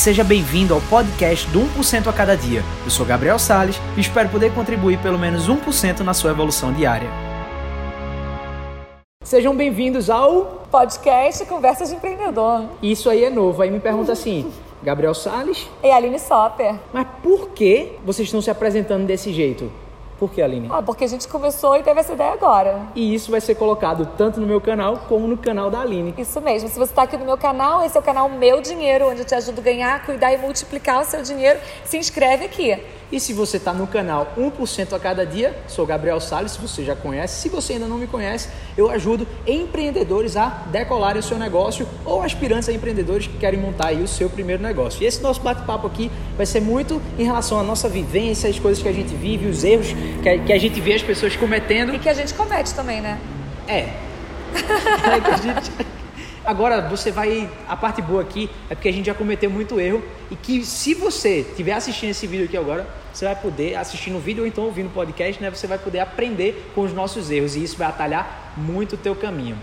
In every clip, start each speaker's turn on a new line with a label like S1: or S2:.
S1: Seja bem-vindo ao podcast do 1% a cada dia. Eu sou Gabriel Sales e espero poder contribuir pelo menos 1% na sua evolução diária. Sejam bem-vindos ao
S2: podcast Conversas de Empreendedor.
S1: Isso aí é novo. Aí me pergunta assim, Gabriel Sales
S2: e Aline Sopper.
S1: Mas por que vocês estão se apresentando desse jeito? Por que, Aline?
S2: Ah, porque a gente começou e teve essa ideia agora.
S1: E isso vai ser colocado tanto no meu canal como no canal da Aline.
S2: Isso mesmo. Se você está aqui no meu canal, esse é o canal Meu Dinheiro, onde eu te ajudo a ganhar, cuidar e multiplicar o seu dinheiro. Se inscreve aqui.
S1: E se você está no canal 1% a cada dia, sou Gabriel Salles, se você já conhece. Se você ainda não me conhece, eu ajudo empreendedores a decolarem o seu negócio ou aspirantes a empreendedores que querem montar aí o seu primeiro negócio. E esse nosso bate-papo aqui vai ser muito em relação à nossa vivência, as coisas que a gente vive, os erros que a, que a gente vê as pessoas cometendo.
S2: E que a gente comete também, né?
S1: É. é que a gente... Agora você vai. A parte boa aqui é porque a gente já cometeu muito erro e que se você estiver assistindo esse vídeo aqui agora, você vai poder assistir no vídeo ou então ouvindo o podcast, né? Você vai poder aprender com os nossos erros e isso vai atalhar muito o teu caminho.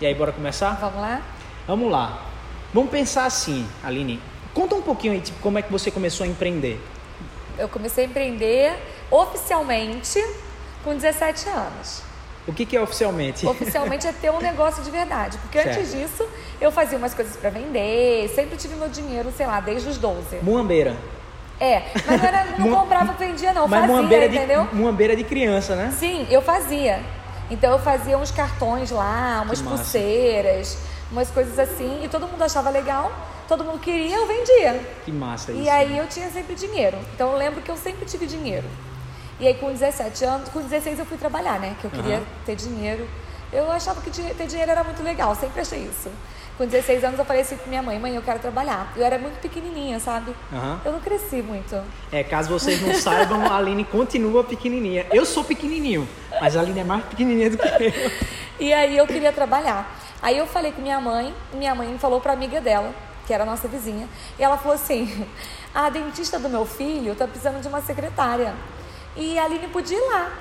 S1: E aí, bora começar?
S2: Vamos lá?
S1: Vamos lá. Vamos pensar assim, Aline. Conta um pouquinho aí, tipo, como é que você começou a empreender.
S2: Eu comecei a empreender oficialmente com 17 anos.
S1: O que, que, é oficialmente?
S2: Oficialmente é ter um negócio de verdade. Porque certo. antes disso, eu fazia umas coisas para vender, sempre tive meu dinheiro, sei lá, desde os 12.
S1: Muambeira.
S2: É, mas não, era, não comprava vendia, não. Mas fazia,
S1: muambeira
S2: entendeu?
S1: De, muambeira de criança, né?
S2: Sim, eu fazia. Então eu fazia uns cartões lá, umas pulseiras, umas coisas assim, e todo mundo achava legal, todo mundo queria, eu vendia.
S1: Que massa isso.
S2: E aí eu tinha sempre dinheiro. Então eu lembro que eu sempre tive dinheiro. E aí com 17 anos, com 16 eu fui trabalhar, né? Que eu queria uhum. ter dinheiro. Eu achava que ter dinheiro era muito legal, sempre achei isso. Com 16 anos eu falei assim pra minha mãe, mãe, eu quero trabalhar. Eu era muito pequenininha, sabe? Uhum. Eu não cresci muito.
S1: É, caso vocês não saibam, a Aline continua pequenininha. Eu sou pequenininho, mas a Aline é mais pequenininha do que eu.
S2: E aí eu queria trabalhar. Aí eu falei com minha mãe, minha mãe falou pra amiga dela, que era a nossa vizinha, e ela falou assim: a dentista do meu filho tá precisando de uma secretária. E a Aline podia ir lá.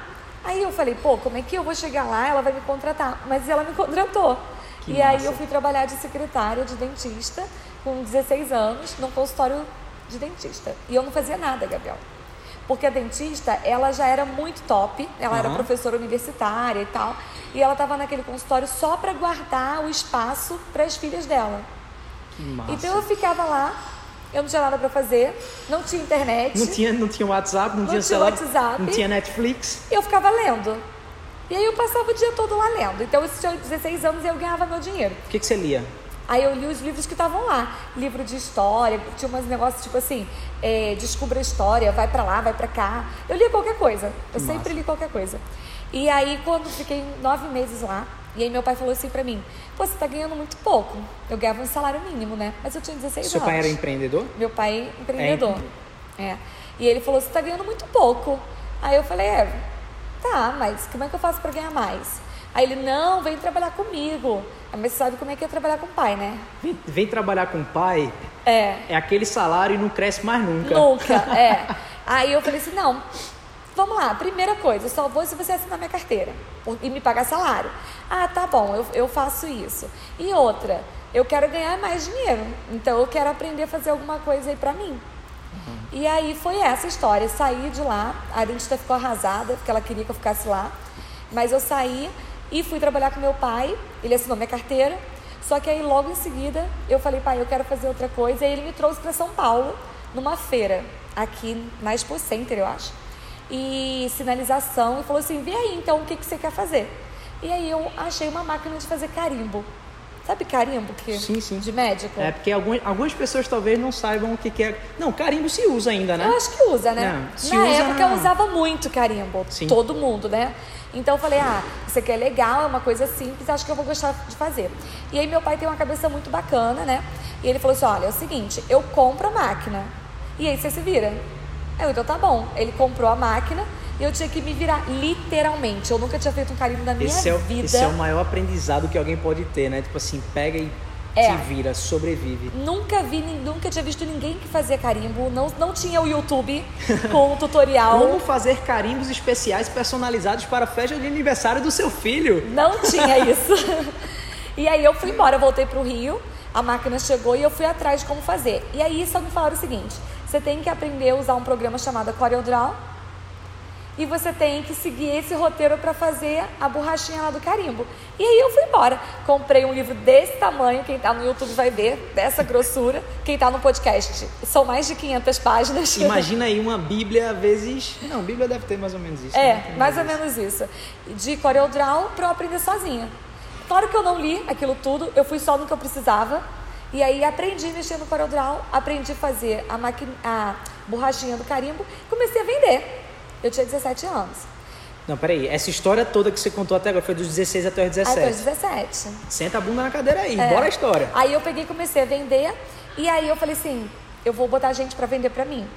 S2: Aí eu falei, pô, como é que eu vou chegar lá? Ela vai me contratar. Mas ela me contratou. Que e massa. aí eu fui trabalhar de secretária de dentista com 16 anos num consultório de dentista. E eu não fazia nada, Gabriel. Porque a dentista, ela já era muito top, ela uhum. era professora universitária e tal, e ela estava naquele consultório só para guardar o espaço para as filhas dela.
S1: Que massa.
S2: Então eu ficava lá, eu não tinha nada para fazer, não tinha internet.
S1: Não tinha, não tinha WhatsApp, não, não tinha, celular,
S2: WhatsApp.
S1: Não tinha Netflix.
S2: Eu ficava lendo. E aí eu passava o dia todo lá lendo. Então eu tinha 16 anos e eu ganhava meu dinheiro.
S1: O que, que você lia?
S2: Aí eu li os livros que estavam lá. Livro de história, tinha umas negócios tipo assim, é, descubra a história, vai para lá, vai para cá. Eu lia qualquer coisa. Eu sempre li qualquer coisa. E aí quando fiquei nove meses lá, e aí meu pai falou assim para mim, pô, você tá ganhando muito pouco. Eu ganhava um salário mínimo, né? Mas eu tinha 16
S1: Seu
S2: anos.
S1: Seu pai era empreendedor?
S2: Meu pai empreendedor. É. é. E ele falou, você tá ganhando muito pouco. Aí eu falei, é, tá, mas como é que eu faço para ganhar mais? Aí ele, não, vem trabalhar comigo. Mas você sabe como é que é trabalhar com o pai, né?
S1: Vem, vem trabalhar com o pai.
S2: É.
S1: É aquele salário e não cresce mais nunca.
S2: Nunca, é. Aí eu falei assim, não, vamos lá, primeira coisa, só vou se você assinar minha carteira e me pagar salário. Ah, tá bom, eu, eu faço isso. E outra, eu quero ganhar mais dinheiro, então eu quero aprender a fazer alguma coisa aí pra mim. Uhum. E aí foi essa história. Saí de lá, a dentista ficou arrasada, porque ela queria que eu ficasse lá. Mas eu saí e fui trabalhar com meu pai, ele assinou minha carteira. Só que aí logo em seguida eu falei, pai, eu quero fazer outra coisa. E ele me trouxe para São Paulo, numa feira, aqui na Expo Center, eu acho. E sinalização, e falou assim: vê aí então o que, que você quer fazer. E aí eu achei uma máquina de fazer carimbo. Sabe carimbo que
S1: sim, sim.
S2: de médico?
S1: É porque algumas, algumas pessoas talvez não saibam o que, que é. Não, carimbo se usa ainda, né?
S2: Eu acho que usa, né? Não, na usa época eu usava muito carimbo. Sim. Todo mundo, né? Então eu falei, ah, isso aqui é legal, é uma coisa simples, acho que eu vou gostar de fazer. E aí meu pai tem uma cabeça muito bacana, né? E ele falou assim, olha, é o seguinte, eu compro a máquina. E aí você se vira. Eu, então tá bom. Ele comprou a máquina e eu tinha que me virar literalmente. Eu nunca tinha feito um carimbo na minha
S1: esse é,
S2: vida.
S1: Esse é o maior aprendizado que alguém pode ter, né? Tipo assim, pega e é. se vira, sobrevive.
S2: Nunca vi, nunca tinha visto ninguém que fazia carimbo. Não, não tinha o YouTube com um tutorial.
S1: Como fazer carimbos especiais personalizados para a festa de aniversário do seu filho?
S2: Não tinha isso. e aí eu fui embora, voltei pro Rio. a máquina chegou e eu fui atrás de como fazer. E aí só me falaram o seguinte: você tem que aprender a usar um programa chamado CorelDRAW e você tem que seguir esse roteiro para fazer a borrachinha lá do carimbo. E aí eu fui embora. Comprei um livro desse tamanho, quem está no YouTube vai ver, dessa grossura. Quem está no podcast, são mais de 500 páginas.
S1: Imagina aí uma Bíblia vezes... Não, Bíblia deve ter mais ou menos isso.
S2: É,
S1: né?
S2: mais ou menos isso. De CorelDRAW para eu aprender sozinha. Claro que eu não li aquilo tudo, eu fui só no que eu precisava. E aí aprendi a mexer no CorelDRAW, aprendi a fazer a, maqui... a borrachinha do carimbo, comecei a vender. Eu tinha 17 anos.
S1: Não, peraí. Essa história toda que você contou até agora foi dos 16 até os 17.
S2: Até os 17.
S1: Senta a bunda na cadeira aí, é. bora a história.
S2: Aí eu peguei e comecei a vender. E aí eu falei assim, eu vou botar gente para vender para mim.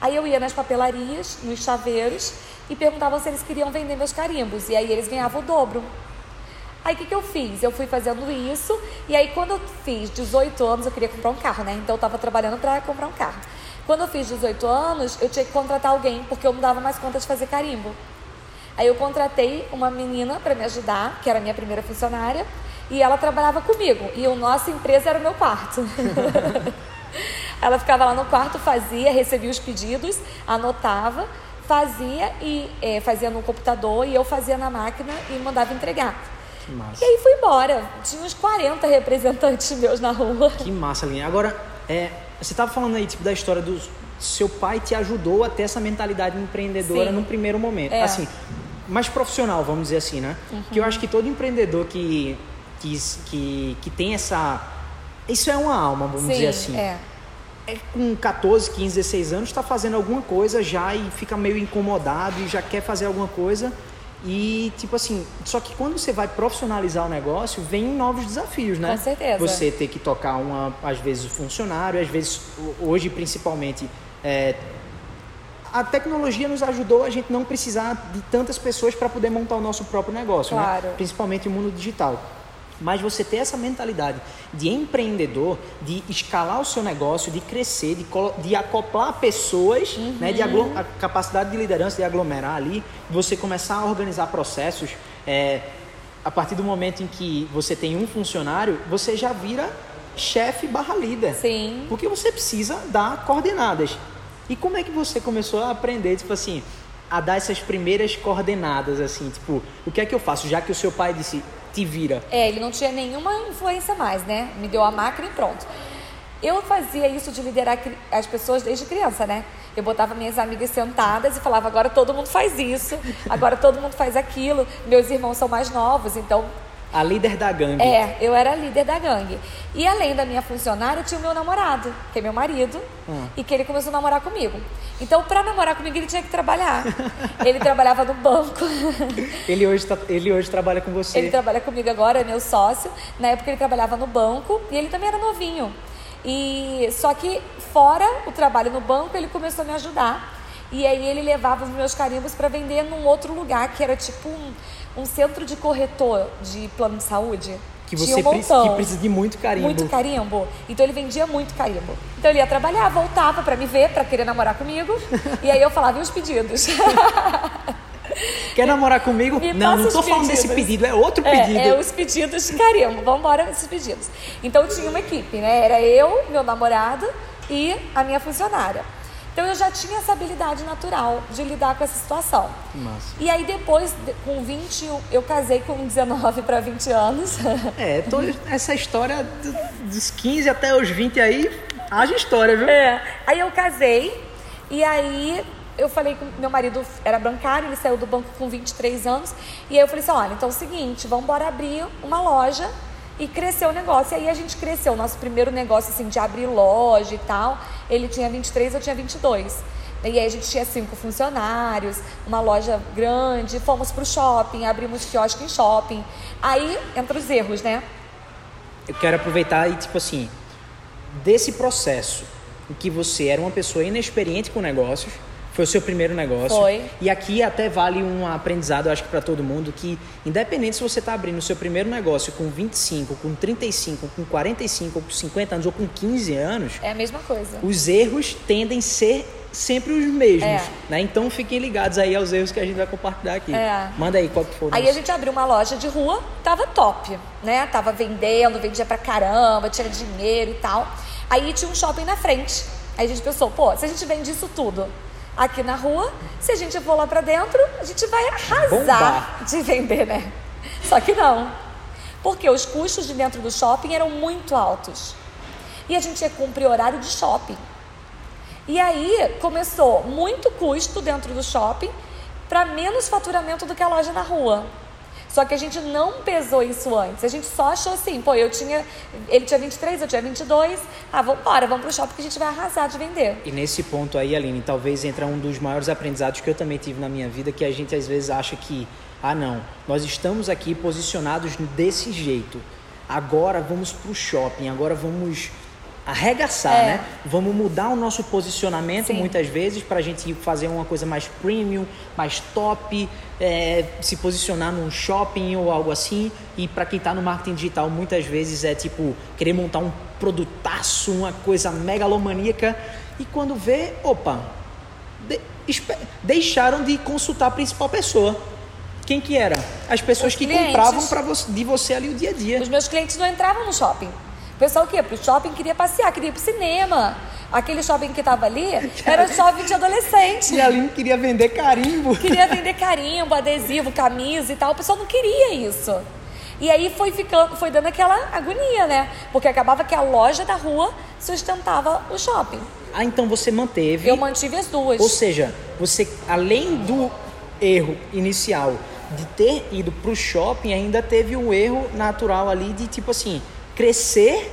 S2: Aí eu ia nas papelarias, nos chaveiros, e perguntava se eles queriam vender meus carimbos. E aí eles ganhavam o dobro. Aí o que, que eu fiz? Eu fui fazendo isso, e aí quando eu fiz 18 anos, eu queria comprar um carro, né? Então eu tava trabalhando para comprar um carro. Quando eu fiz 18 anos, eu tinha que contratar alguém, porque eu não dava mais conta de fazer carimbo. Aí eu contratei uma menina para me ajudar, que era minha primeira funcionária, e ela trabalhava comigo. E a nossa empresa era o meu quarto. ela ficava lá no quarto, fazia, recebia os pedidos, anotava, fazia e é, fazia no computador e eu fazia na máquina e mandava entregar.
S1: Que massa.
S2: E aí fui embora. Tinha uns 40 representantes meus na rua.
S1: Que massa, Linha. Agora, é, você estava falando aí tipo, da história do seu pai te ajudou a ter essa mentalidade empreendedora Sim. no primeiro momento. É. Assim, mais profissional, vamos dizer assim, né? Uhum. Que eu acho que todo empreendedor que, que, que, que tem essa. Isso é uma alma, vamos
S2: Sim,
S1: dizer assim.
S2: É.
S1: É, com 14, 15, 16 anos, está fazendo alguma coisa já e fica meio incomodado e já quer fazer alguma coisa e, tipo assim, só que quando você vai profissionalizar o negócio, vem novos desafios, né?
S2: Com certeza.
S1: Você ter que tocar uma, às vezes, o funcionário, às vezes, hoje principalmente, é, a tecnologia nos ajudou a gente não precisar de tantas pessoas para poder montar o nosso próprio negócio,
S2: né? claro.
S1: né? Principalmente o mundo digital. Mas você ter essa mentalidade de empreendedor, de escalar o seu negócio, de crescer, de, de acoplar pessoas, uhum. né, de a capacidade de liderança, de aglomerar ali, você começar a organizar processos. É, a partir do momento em que você tem um funcionário, você já vira chefe barra líder.
S2: Sim.
S1: Porque você precisa dar coordenadas. E como é que você começou a aprender, tipo assim, a dar essas primeiras coordenadas, assim, tipo, o que é que eu faço? Já que o seu pai disse, te vira.
S2: É, ele não tinha nenhuma influência mais, né? Me deu a máquina e pronto. Eu fazia isso de liderar as pessoas desde criança, né? Eu botava minhas amigas sentadas e falava: agora todo mundo faz isso, agora todo mundo faz aquilo. Meus irmãos são mais novos, então
S1: a líder da gangue.
S2: É, eu era a líder da gangue. E além da minha funcionária, tinha o meu namorado, que é meu marido, hum. e que ele começou a namorar comigo. Então, para namorar comigo, ele tinha que trabalhar. ele trabalhava no banco.
S1: ele, hoje tá, ele hoje trabalha com você.
S2: Ele trabalha comigo agora, é meu sócio. Na época, ele trabalhava no banco e ele também era novinho. E só que fora o trabalho no banco, ele começou a me ajudar. E aí ele levava os meus carimbos para vender num outro lugar que era tipo um, um centro de corretor de plano de saúde.
S1: Que você um precisa, que precisa de muito carimbo.
S2: Muito carimbo. Então ele vendia muito carimbo. Então ele ia trabalhar, voltava para me ver, para querer namorar comigo. e aí eu falava, e os pedidos?
S1: Quer namorar comigo? Me não, não tô falando desse pedido, é outro
S2: é,
S1: pedido.
S2: É, os pedidos de carimbo. Vamos embora nesses pedidos. Então tinha uma equipe, né? Era eu, meu namorado e a minha funcionária. Então eu já tinha essa habilidade natural de lidar com essa situação.
S1: Massa.
S2: E aí depois, com 20, eu casei com 19 para 20 anos.
S1: É, tô, essa história dos 15 até os 20 aí, haja história, viu?
S2: É. Aí eu casei e aí eu falei com meu marido era bancário, ele saiu do banco com 23 anos. E aí eu falei assim: olha, então é o seguinte, vamos embora abrir uma loja e cresceu o negócio. E aí a gente cresceu. O nosso primeiro negócio, assim, de abrir loja e tal, ele tinha 23, eu tinha 22. E aí a gente tinha cinco funcionários, uma loja grande, fomos pro shopping, abrimos quiosque em shopping. Aí entra os erros, né?
S1: Eu quero aproveitar e, tipo assim, desse processo em que você era uma pessoa inexperiente com negócios, foi o seu primeiro negócio.
S2: Foi.
S1: E aqui até vale um aprendizado, eu acho que para todo mundo, que independente se você está abrindo o seu primeiro negócio com 25, com 35, com 45, com 50 anos ou com 15 anos.
S2: É a mesma coisa.
S1: Os erros tendem a ser sempre os mesmos,
S2: É.
S1: né? Então fiquem ligados aí aos erros que a gente vai compartilhar aqui.
S2: É.
S1: Manda aí qual que for.
S2: Aí a gente abriu uma loja de rua, tava top, né? Tava vendendo, vendia pra caramba, tinha dinheiro e tal. Aí tinha um shopping na frente. Aí a gente pensou, pô, se a gente vende isso tudo aqui na rua, se a gente for lá pra dentro, a gente vai arrasar
S1: Bombar.
S2: de vender, né? Só que não. Porque os custos de dentro do shopping eram muito altos. E a gente ia cumprir horário de shopping. E aí começou muito custo dentro do shopping para menos faturamento do que a loja na rua. Só que a gente não pesou isso antes. A gente só achou assim, pô, eu tinha. Ele tinha 23, eu tinha 22. Ah, vamos embora, vamos pro shopping que a gente vai arrasar de vender.
S1: E nesse ponto aí, Aline, talvez entra um dos maiores aprendizados que eu também tive na minha vida, que a gente às vezes acha que, ah não, nós estamos aqui posicionados desse jeito. Agora vamos pro shopping, agora vamos arregaçar,
S2: É.
S1: né? Vamos mudar o nosso posicionamento
S2: Sim.
S1: muitas vezes para a gente fazer uma coisa mais premium, mais top, é, se posicionar num shopping ou algo assim. E para quem está no marketing digital, muitas vezes é tipo querer montar um produtaço, uma coisa megalomaníaca. E quando vê, opa, de- deixaram de consultar a principal pessoa. Quem que era? As pessoas
S2: Os
S1: que
S2: clientes.
S1: compravam para você, de você ali o dia a dia.
S2: Os meus clientes não entravam no shopping. O pessoal o quê? Pro shopping queria passear, queria ir pro cinema. Aquele shopping que tava ali era shopping de adolescente.
S1: E a Aline queria vender carimbo.
S2: Queria vender carimbo, adesivo, camisa e tal. O pessoal não queria isso. E aí foi ficando, foi dando aquela agonia, né? Porque acabava que a loja da rua sustentava o shopping.
S1: Ah, então você manteve.
S2: Eu mantive as duas.
S1: Ou seja, você, além do erro inicial de ter ido para o shopping, ainda teve um erro natural ali de tipo assim, crescer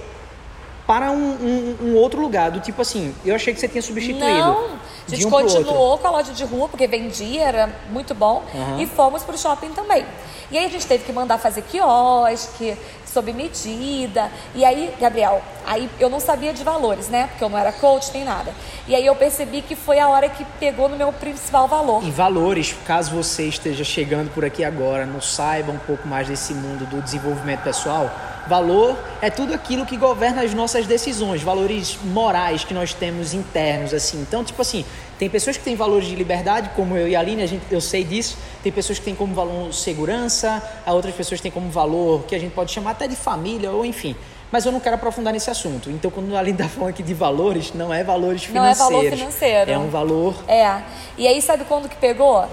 S1: para um, um- um outro lugar. Do tipo assim, eu achei que você tinha substituído.
S2: Não, a gente
S1: um
S2: continuou com a loja de rua, porque vendia, era muito bom,
S1: Aham.
S2: e fomos pro shopping também. E aí a gente teve que mandar fazer quiosque, sob medida. E aí, Gabriel, aí eu não sabia de valores, né? Porque eu não era coach nem nada. E aí eu percebi que foi a hora que pegou no meu principal valor.
S1: E valores, caso você esteja chegando por aqui agora, não saiba um pouco mais desse mundo do desenvolvimento pessoal, valor é tudo aquilo que governa as nossas decisões, valores morais que nós temos internos, assim. Então, tipo assim, tem pessoas que têm valores de liberdade, como eu e a Aline, a gente, eu sei disso. Tem pessoas que têm como valor segurança, outras pessoas têm como valor que a gente pode chamar até de família, ou enfim. Mas eu não quero aprofundar nesse assunto. Então, quando a Aline está falando aqui de valores, não é valores
S2: Não é
S1: financeiros.
S2: valor financeiro.
S1: É um valor
S2: É. E aí, sabe quando que pegou?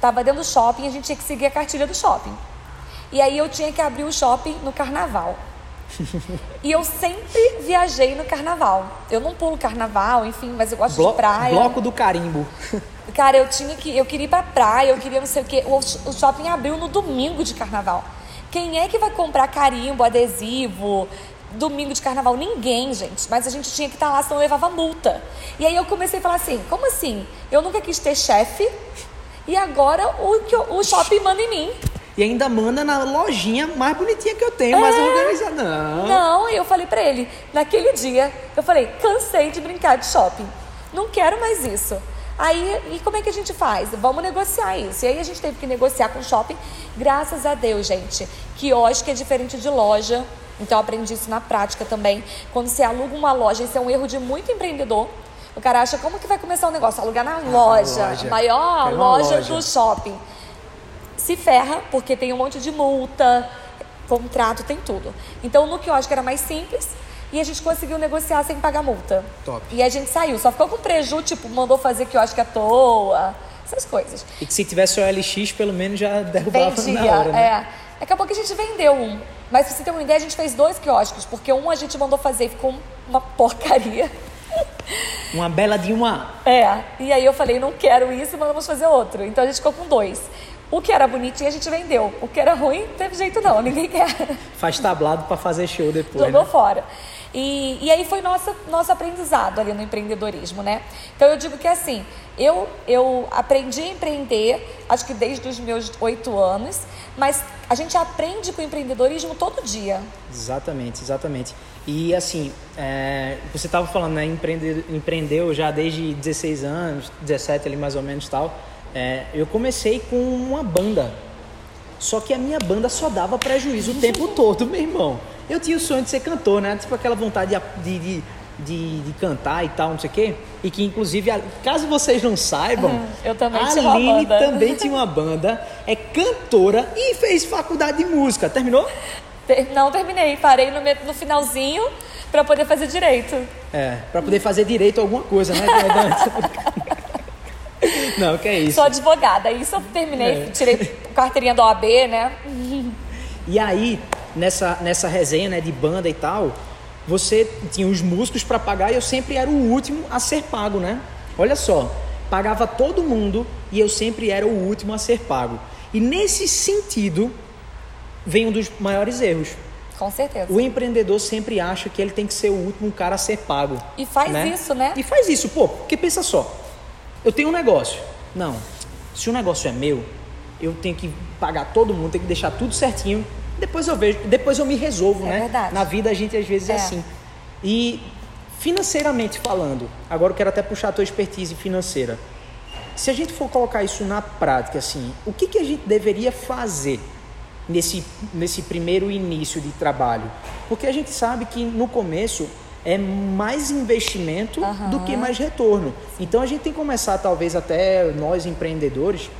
S2: Tava dentro do shopping, a gente tinha que seguir a cartilha do shopping. E aí eu tinha que abrir o shopping no carnaval. E eu sempre viajei no carnaval. Eu não pulo carnaval, enfim, mas eu gosto
S1: blo-
S2: de praia.
S1: bloco do carimbo.
S2: Cara, eu tinha que. Eu queria ir pra praia, eu queria não sei o quê. O, o shopping abriu no domingo de carnaval. Quem é que vai comprar carimbo, adesivo, domingo de carnaval? Ninguém, gente. Mas a gente tinha que estar lá, senão levava multa. E aí eu comecei a falar assim: como assim? Eu nunca quis ter chefe e agora o, o shopping manda em mim.
S1: E ainda manda na lojinha mais bonitinha que eu tenho, mais organizada. Não.
S2: É. Não, eu falei pra ele, naquele dia, eu falei, cansei de brincar de shopping. Não quero mais isso. Aí, e como é que a gente faz? Vamos negociar isso. E aí a gente teve que negociar com o shopping. Graças a Deus, gente. Quiosque é diferente de loja. Então eu aprendi isso na prática também. Quando você aluga uma loja, isso é um erro de muito empreendedor. O cara acha, como que vai começar o negócio? Alugar na loja,
S1: loja.
S2: maior loja
S1: loja.
S2: do shopping se ferra, porque tem um monte de multa, contrato, tem tudo. Então no quiosque era mais simples e a gente conseguiu negociar sem pagar multa.
S1: Top.
S2: E a gente saiu, só ficou com preju, tipo, mandou fazer quiosque à toa, essas coisas.
S1: E que se tivesse o LX, pelo menos já derrubava
S2: Vendia,
S1: na hora, né?
S2: é. Acabou que a gente vendeu um. Mas pra você ter uma ideia, a gente fez dois quiosques, porque um a gente mandou fazer e ficou uma porcaria.
S1: Uma bela de uma...
S2: É, e aí eu falei, não quero isso, mas vamos fazer outro. Então a gente ficou com dois. O que era bonitinho a gente vendeu. O que era ruim, não teve jeito não, ninguém quer.
S1: Faz tablado pra fazer show depois,
S2: Jogou
S1: né?
S2: fora. E, e aí foi nossa, nosso aprendizado ali no empreendedorismo, né? Então eu digo que assim, eu, eu aprendi a empreender, acho que desde os meus oito anos, mas a gente aprende com o empreendedorismo todo dia.
S1: Exatamente, exatamente. E assim, é, você estava falando, né? Empreende, empreendeu já desde 16 anos, 17 ali mais ou menos tal. É, eu comecei com uma banda. Só que a minha banda só dava prejuízo o tempo todo, meu irmão. Eu tinha o sonho de ser cantor, né? Tipo aquela vontade de, de, de de, cantar e tal, não sei o quê. E que, inclusive, a- caso vocês não saibam,
S2: Eu também
S1: a
S2: tinha
S1: Aline também tinha uma banda, é cantora e fez faculdade de música. Terminou?
S2: Ter- Não terminei, parei no, no finalzinho pra poder fazer direito.
S1: É, pra poder fazer direito alguma coisa, né? não, que é isso.
S2: Sou advogada, isso eu terminei,
S1: É.
S2: tirei carteirinha da OAB, né?
S1: E aí, nessa, nessa resenha né, de banda e tal, você tinha os músicos para pagar e eu sempre era o último a ser pago, né? Olha só, pagava todo mundo e eu sempre era o último a ser pago. E nesse sentido, vem um dos maiores erros.
S2: Com certeza.
S1: O empreendedor sempre acha que ele tem que ser o último cara a ser pago.
S2: E faz isso, né?
S1: E faz isso, pô, porque pensa só, eu tenho um negócio. Não, se o negócio é meu, eu tenho que pagar todo mundo, tenho que deixar tudo certinho. Depois eu vejo, depois eu me resolvo,
S2: É
S1: né?
S2: verdade.
S1: Na vida a gente às vezes é,
S2: É.
S1: assim. E financeiramente falando, agora eu quero até puxar a tua expertise financeira. Se a gente for colocar isso na prática, assim, o que, que a gente deveria fazer nesse, nesse primeiro início de trabalho? Porque a gente sabe que no começo é mais investimento
S2: Aham.
S1: do que mais retorno. Então a gente tem que começar, talvez até nós empreendedores,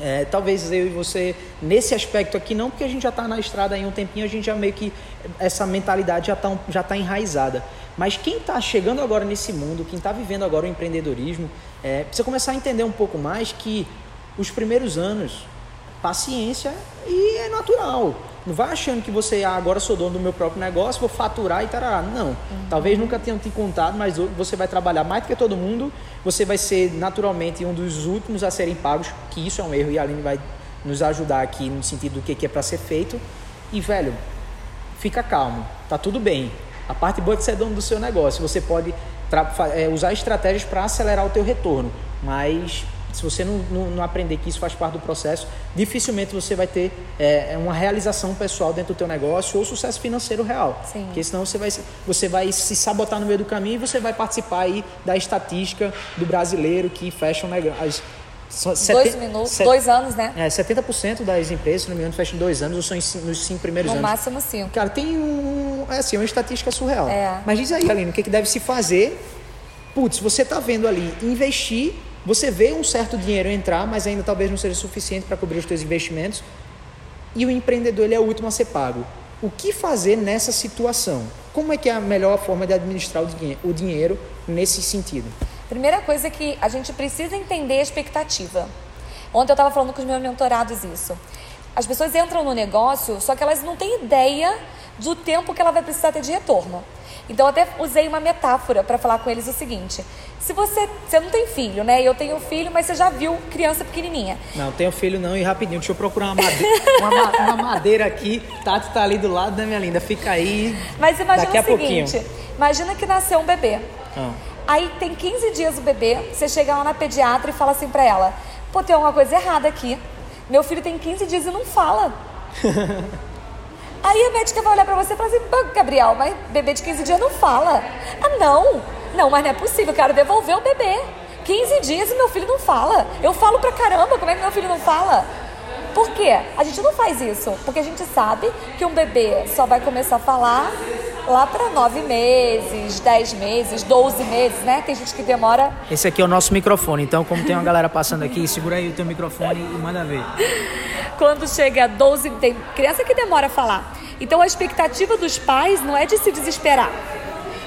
S1: é, talvez eu e você, nesse aspecto aqui, não, porque a gente já está na estrada aí um tempinho, a gente já meio que. Essa mentalidade já está já tá enraizada. Mas quem está chegando agora nesse mundo, quem está vivendo agora o empreendedorismo, é, precisa começar a entender um pouco mais que os primeiros anos, paciência e é natural. Não vai achando que você, ah, agora sou dono do meu próprio negócio, vou faturar e tarará. Não. Talvez nunca tenham te contado, mas você vai trabalhar mais do que todo mundo. Você vai ser naturalmente um dos últimos a serem pagos, que isso é um erro e a Aline vai nos ajudar aqui no sentido do que que é para ser feito. E, velho, fica calmo, tá tudo bem. A parte boa é que você é dono do seu negócio. Você pode é, usar estratégias para acelerar o teu retorno, mas se você não, não, não aprender que isso faz parte do processo, dificilmente você vai ter é, uma realização pessoal dentro do teu negócio ou sucesso financeiro real.
S2: Sim.
S1: Porque senão você vai, se- você vai se sabotar no meio do caminho e você vai participar aí da estatística do brasileiro que fecha um negócio.
S2: Dois minutos, dois anos, né?
S1: É, 70% das empresas, se não me engano, fecham em dois anos ou são nos cinco primeiros
S2: No
S1: anos.
S2: máximo cinco.
S1: Cara, tem um. É assim, uma estatística surreal.
S2: É.
S1: Mas diz aí, Aline, o que, que deve se fazer? Putz, você tá vendo ali investir, você vê um certo dinheiro entrar, mas ainda talvez não seja suficiente para cobrir os seus investimentos. E o empreendedor ele é o último a ser pago. O que fazer nessa situação? Como é que é a melhor forma de administrar o dinhe- o dinheiro nesse sentido?
S2: Primeira coisa é que a gente precisa entender a expectativa. Ontem eu estava falando com os meus mentorados isso. As pessoas entram no negócio, só que elas não têm ideia do tempo que ela vai precisar ter de retorno. Então até usei uma metáfora para falar com eles o seguinte: se você, você não tem filho, né? Eu tenho filho, mas você já viu criança pequenininha.
S1: Não, tenho filho não, e rapidinho, deixa eu procurar uma madeira, uma, ma- uma madeira aqui. Tati tá ali do lado da minha linda, fica aí.
S2: Mas imagina
S1: Daqui a
S2: o seguinte:
S1: pouquinho.
S2: imagina que nasceu um bebê.
S1: Ah.
S2: Aí tem 15 dias o bebê, você chega lá na pediatra e fala assim pra ela: pô, tem alguma coisa errada aqui. Meu filho tem 15 dias e não fala. Aí a médica vai olhar pra você e falar assim: "Pô, Gabriel, mas bebê de 15 dias não fala. Ah, não. Não, mas não é possível, eu quero devolver o bebê. 15 dias e meu filho não fala. Eu falo pra caramba, como é que meu filho não fala? Por quê? A gente não faz isso. Porque a gente sabe que um bebê só vai começar a falar lá pra 9 meses, 10 meses, 12 meses, né? Tem gente que demora
S1: Esse aqui é o nosso microfone, então como tem uma galera passando aqui, segura aí o teu microfone e manda ver.
S2: quando chega a 12, tem criança que demora a falar. Então a expectativa dos pais não é de se desesperar.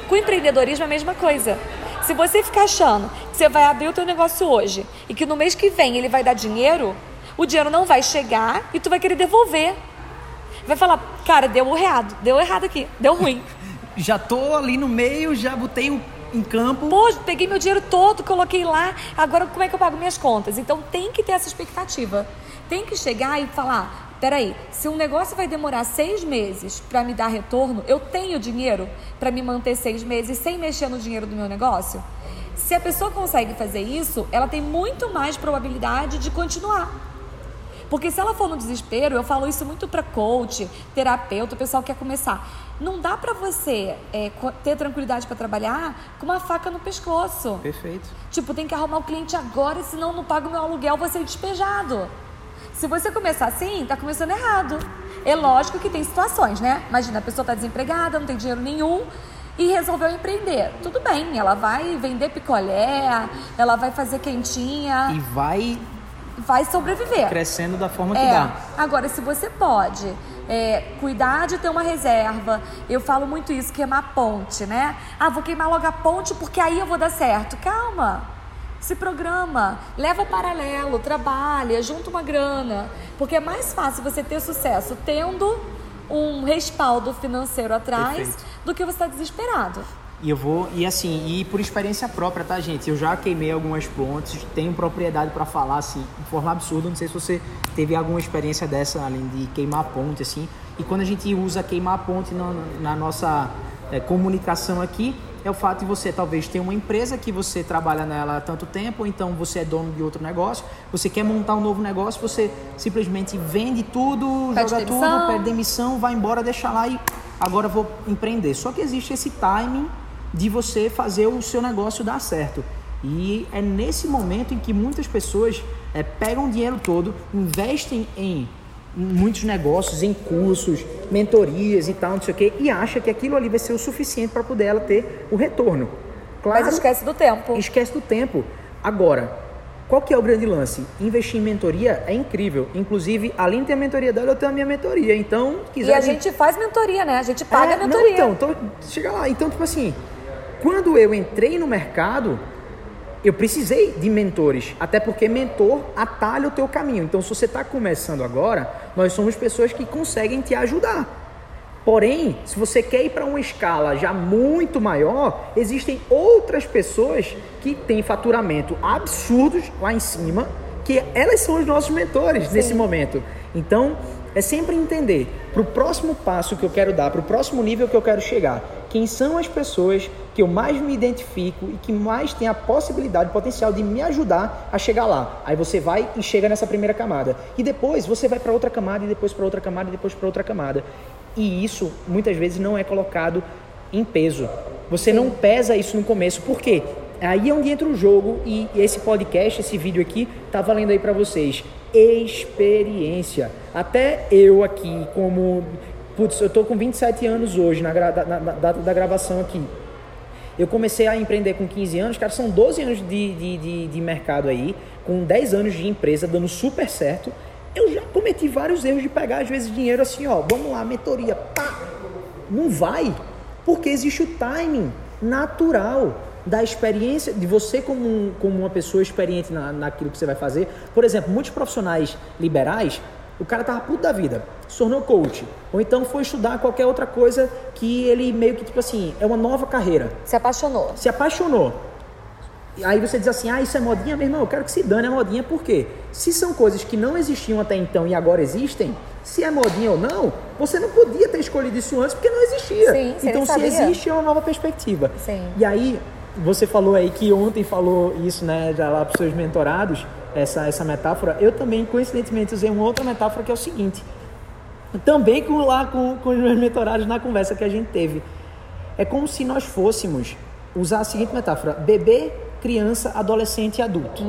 S2: Com o empreendedorismo é a mesma coisa. Se você ficar achando que você vai abrir o teu negócio hoje e que no mês que vem ele vai dar dinheiro, o dinheiro não vai chegar e tu vai querer devolver. Vai falar, cara, deu errado, deu errado aqui, deu ruim.
S1: Já tô ali no meio, já botei o- em campo.
S2: Pô, peguei meu dinheiro todo, coloquei lá, agora como é que eu pago minhas contas? Então tem que ter essa expectativa. Tem que chegar e falar: peraí, se um negócio vai demorar seis meses para me dar retorno, eu tenho dinheiro para me manter seis meses sem mexer no dinheiro do meu negócio? Se a pessoa consegue fazer isso, ela tem muito mais probabilidade de continuar. Porque se ela for no desespero, eu falo isso muito para coach, terapeuta, o pessoal que quer começar. Não dá para você é, ter tranquilidade para trabalhar com uma faca no pescoço.
S1: Perfeito.
S2: Tipo, tem que arrumar o cliente agora, senão não pago meu aluguel, vou ser despejado. Se você começar assim, tá começando errado. É lógico que tem situações, né? Imagina, a pessoa tá desempregada, não tem dinheiro nenhum. e resolveu empreender. Tudo bem, ela vai vender picolé, ela vai fazer quentinha.
S1: E vai
S2: vai sobreviver.
S1: Crescendo da forma que
S2: é.
S1: dá.
S2: Agora, se você pode é, cuidar de ter uma reserva, eu falo muito isso, queimar ponte, né? Ah, vou queimar logo a ponte porque aí eu vou dar certo. Calma. Se programa, leva paralelo, trabalha, junta uma grana. Porque é mais fácil você ter sucesso tendo um respaldo financeiro atrás
S1: Perfeito.
S2: do que você estar tá desesperado.
S1: E eu vou, e assim, e por experiência própria, tá, gente? Eu já queimei algumas pontes, tenho propriedade para falar, assim, de forma absurda. Não sei se você teve alguma experiência dessa, além de queimar ponte, assim. E quando a gente usa queimar ponte na, na nossa é, comunicação aqui, é o fato de você talvez ter uma empresa que você trabalha nela há tanto tempo, ou então você é dono de outro negócio, você quer montar um novo negócio, você simplesmente vende tudo,
S2: pede
S1: joga
S2: demissão.
S1: tudo, pede demissão, vai embora, deixa lá e agora vou empreender. Só que existe esse timing de você fazer o seu negócio dar certo. E é nesse momento em que muitas pessoas é, pegam o dinheiro todo, investem em muitos negócios, em cursos, mentorias e tal, não sei o quê, e acha que aquilo ali vai ser o suficiente para poder ela ter o retorno. Claro,
S2: Mas esquece do tempo.
S1: esquece do tempo. Agora, qual que é o grande lance? Investir em mentoria é incrível. Inclusive, além de ter a mentoria dela, eu tenho a minha mentoria. Então, quiser
S2: E a gente faz mentoria, né? A gente paga
S1: é,
S2: a mentoria.
S1: Não, então, então, chega lá. Então, tipo assim, quando eu entrei no mercado, eu precisei de mentores. Até porque mentor atalha o teu caminho. Então, se você está começando agora, nós somos pessoas que conseguem te ajudar. Porém, se você quer ir para uma escala já muito maior, existem outras pessoas que têm faturamento absurdos lá em cima, que elas são os nossos mentores nesse momento. Então, é sempre entender para o próximo passo que eu quero dar, para o próximo nível que eu quero chegar, quem são as pessoas que eu mais me identifico e que mais têm a possibilidade, potencial de me ajudar a chegar lá. Aí você vai e chega nessa primeira camada. E depois você vai para outra camada, e depois para outra camada, e depois para outra camada. E isso muitas vezes não é colocado em peso. Você não pesa isso no começo. Por quê? Aí é onde entra o jogo e esse podcast, esse vídeo aqui, tá valendo aí para vocês. Experiência. Até eu aqui, como. Putz, eu tô com 27 anos hoje, na, gra- na- na data da gravação aqui. Eu comecei a empreender com 15 anos, cara, são 12 anos de, de, de, de mercado aí, com 10 anos de empresa, dando super certo. Eu já cometi vários erros de pegar, às vezes, dinheiro assim, ó, vamos lá, mentoria, pá, não vai, porque existe o timing natural da experiência, de você como, um- como uma pessoa experiente na, naquilo que você vai fazer. Por exemplo, muitos profissionais liberais, o cara tava puto da vida, se tornou coach, ou então foi estudar qualquer outra coisa que ele meio que, tipo assim, é uma nova carreira
S2: Se apaixonou.
S1: se apaixonou. E Aí você diz assim, ah, isso é modinha, meu irmão, eu quero que se dane a modinha, por quê? Se são coisas que não existiam até então e agora existem, se é modinha ou não, você não podia ter escolhido isso antes porque não existia.
S2: Sim,
S1: então se existe é uma nova perspectiva.
S2: Sim.
S1: E aí, você falou aí que ontem falou isso, né, já lá para os seus mentorados, essa, essa metáfora. Eu também, coincidentemente, usei uma outra metáfora que é o seguinte. Também com, lá com, com os meus mentorados na conversa que a gente teve. É como se nós fôssemos usar a seguinte metáfora: bebê, criança, adolescente e adulto.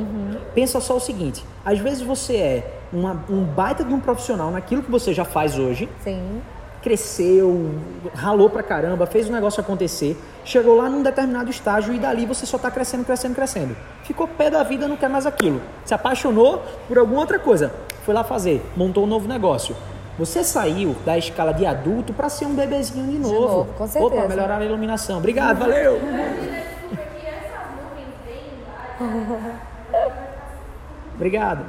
S1: Pensa só o seguinte: às vezes você é uma- um baita de um profissional naquilo que você já faz hoje,
S2: Sim.
S1: cresceu, ralou pra caramba, fez o negócio acontecer, chegou lá num determinado estágio e dali você só tá crescendo, crescendo, crescendo. Ficou pé da vida, não quer mais aquilo. Se apaixonou por alguma outra coisa, foi lá fazer, montou um novo negócio. Você saiu da escala de adulto para ser um bebezinho de novo.
S2: novo, com certeza.
S1: Opa, melhorar a iluminação. Obrigado, valeu. Obrigado.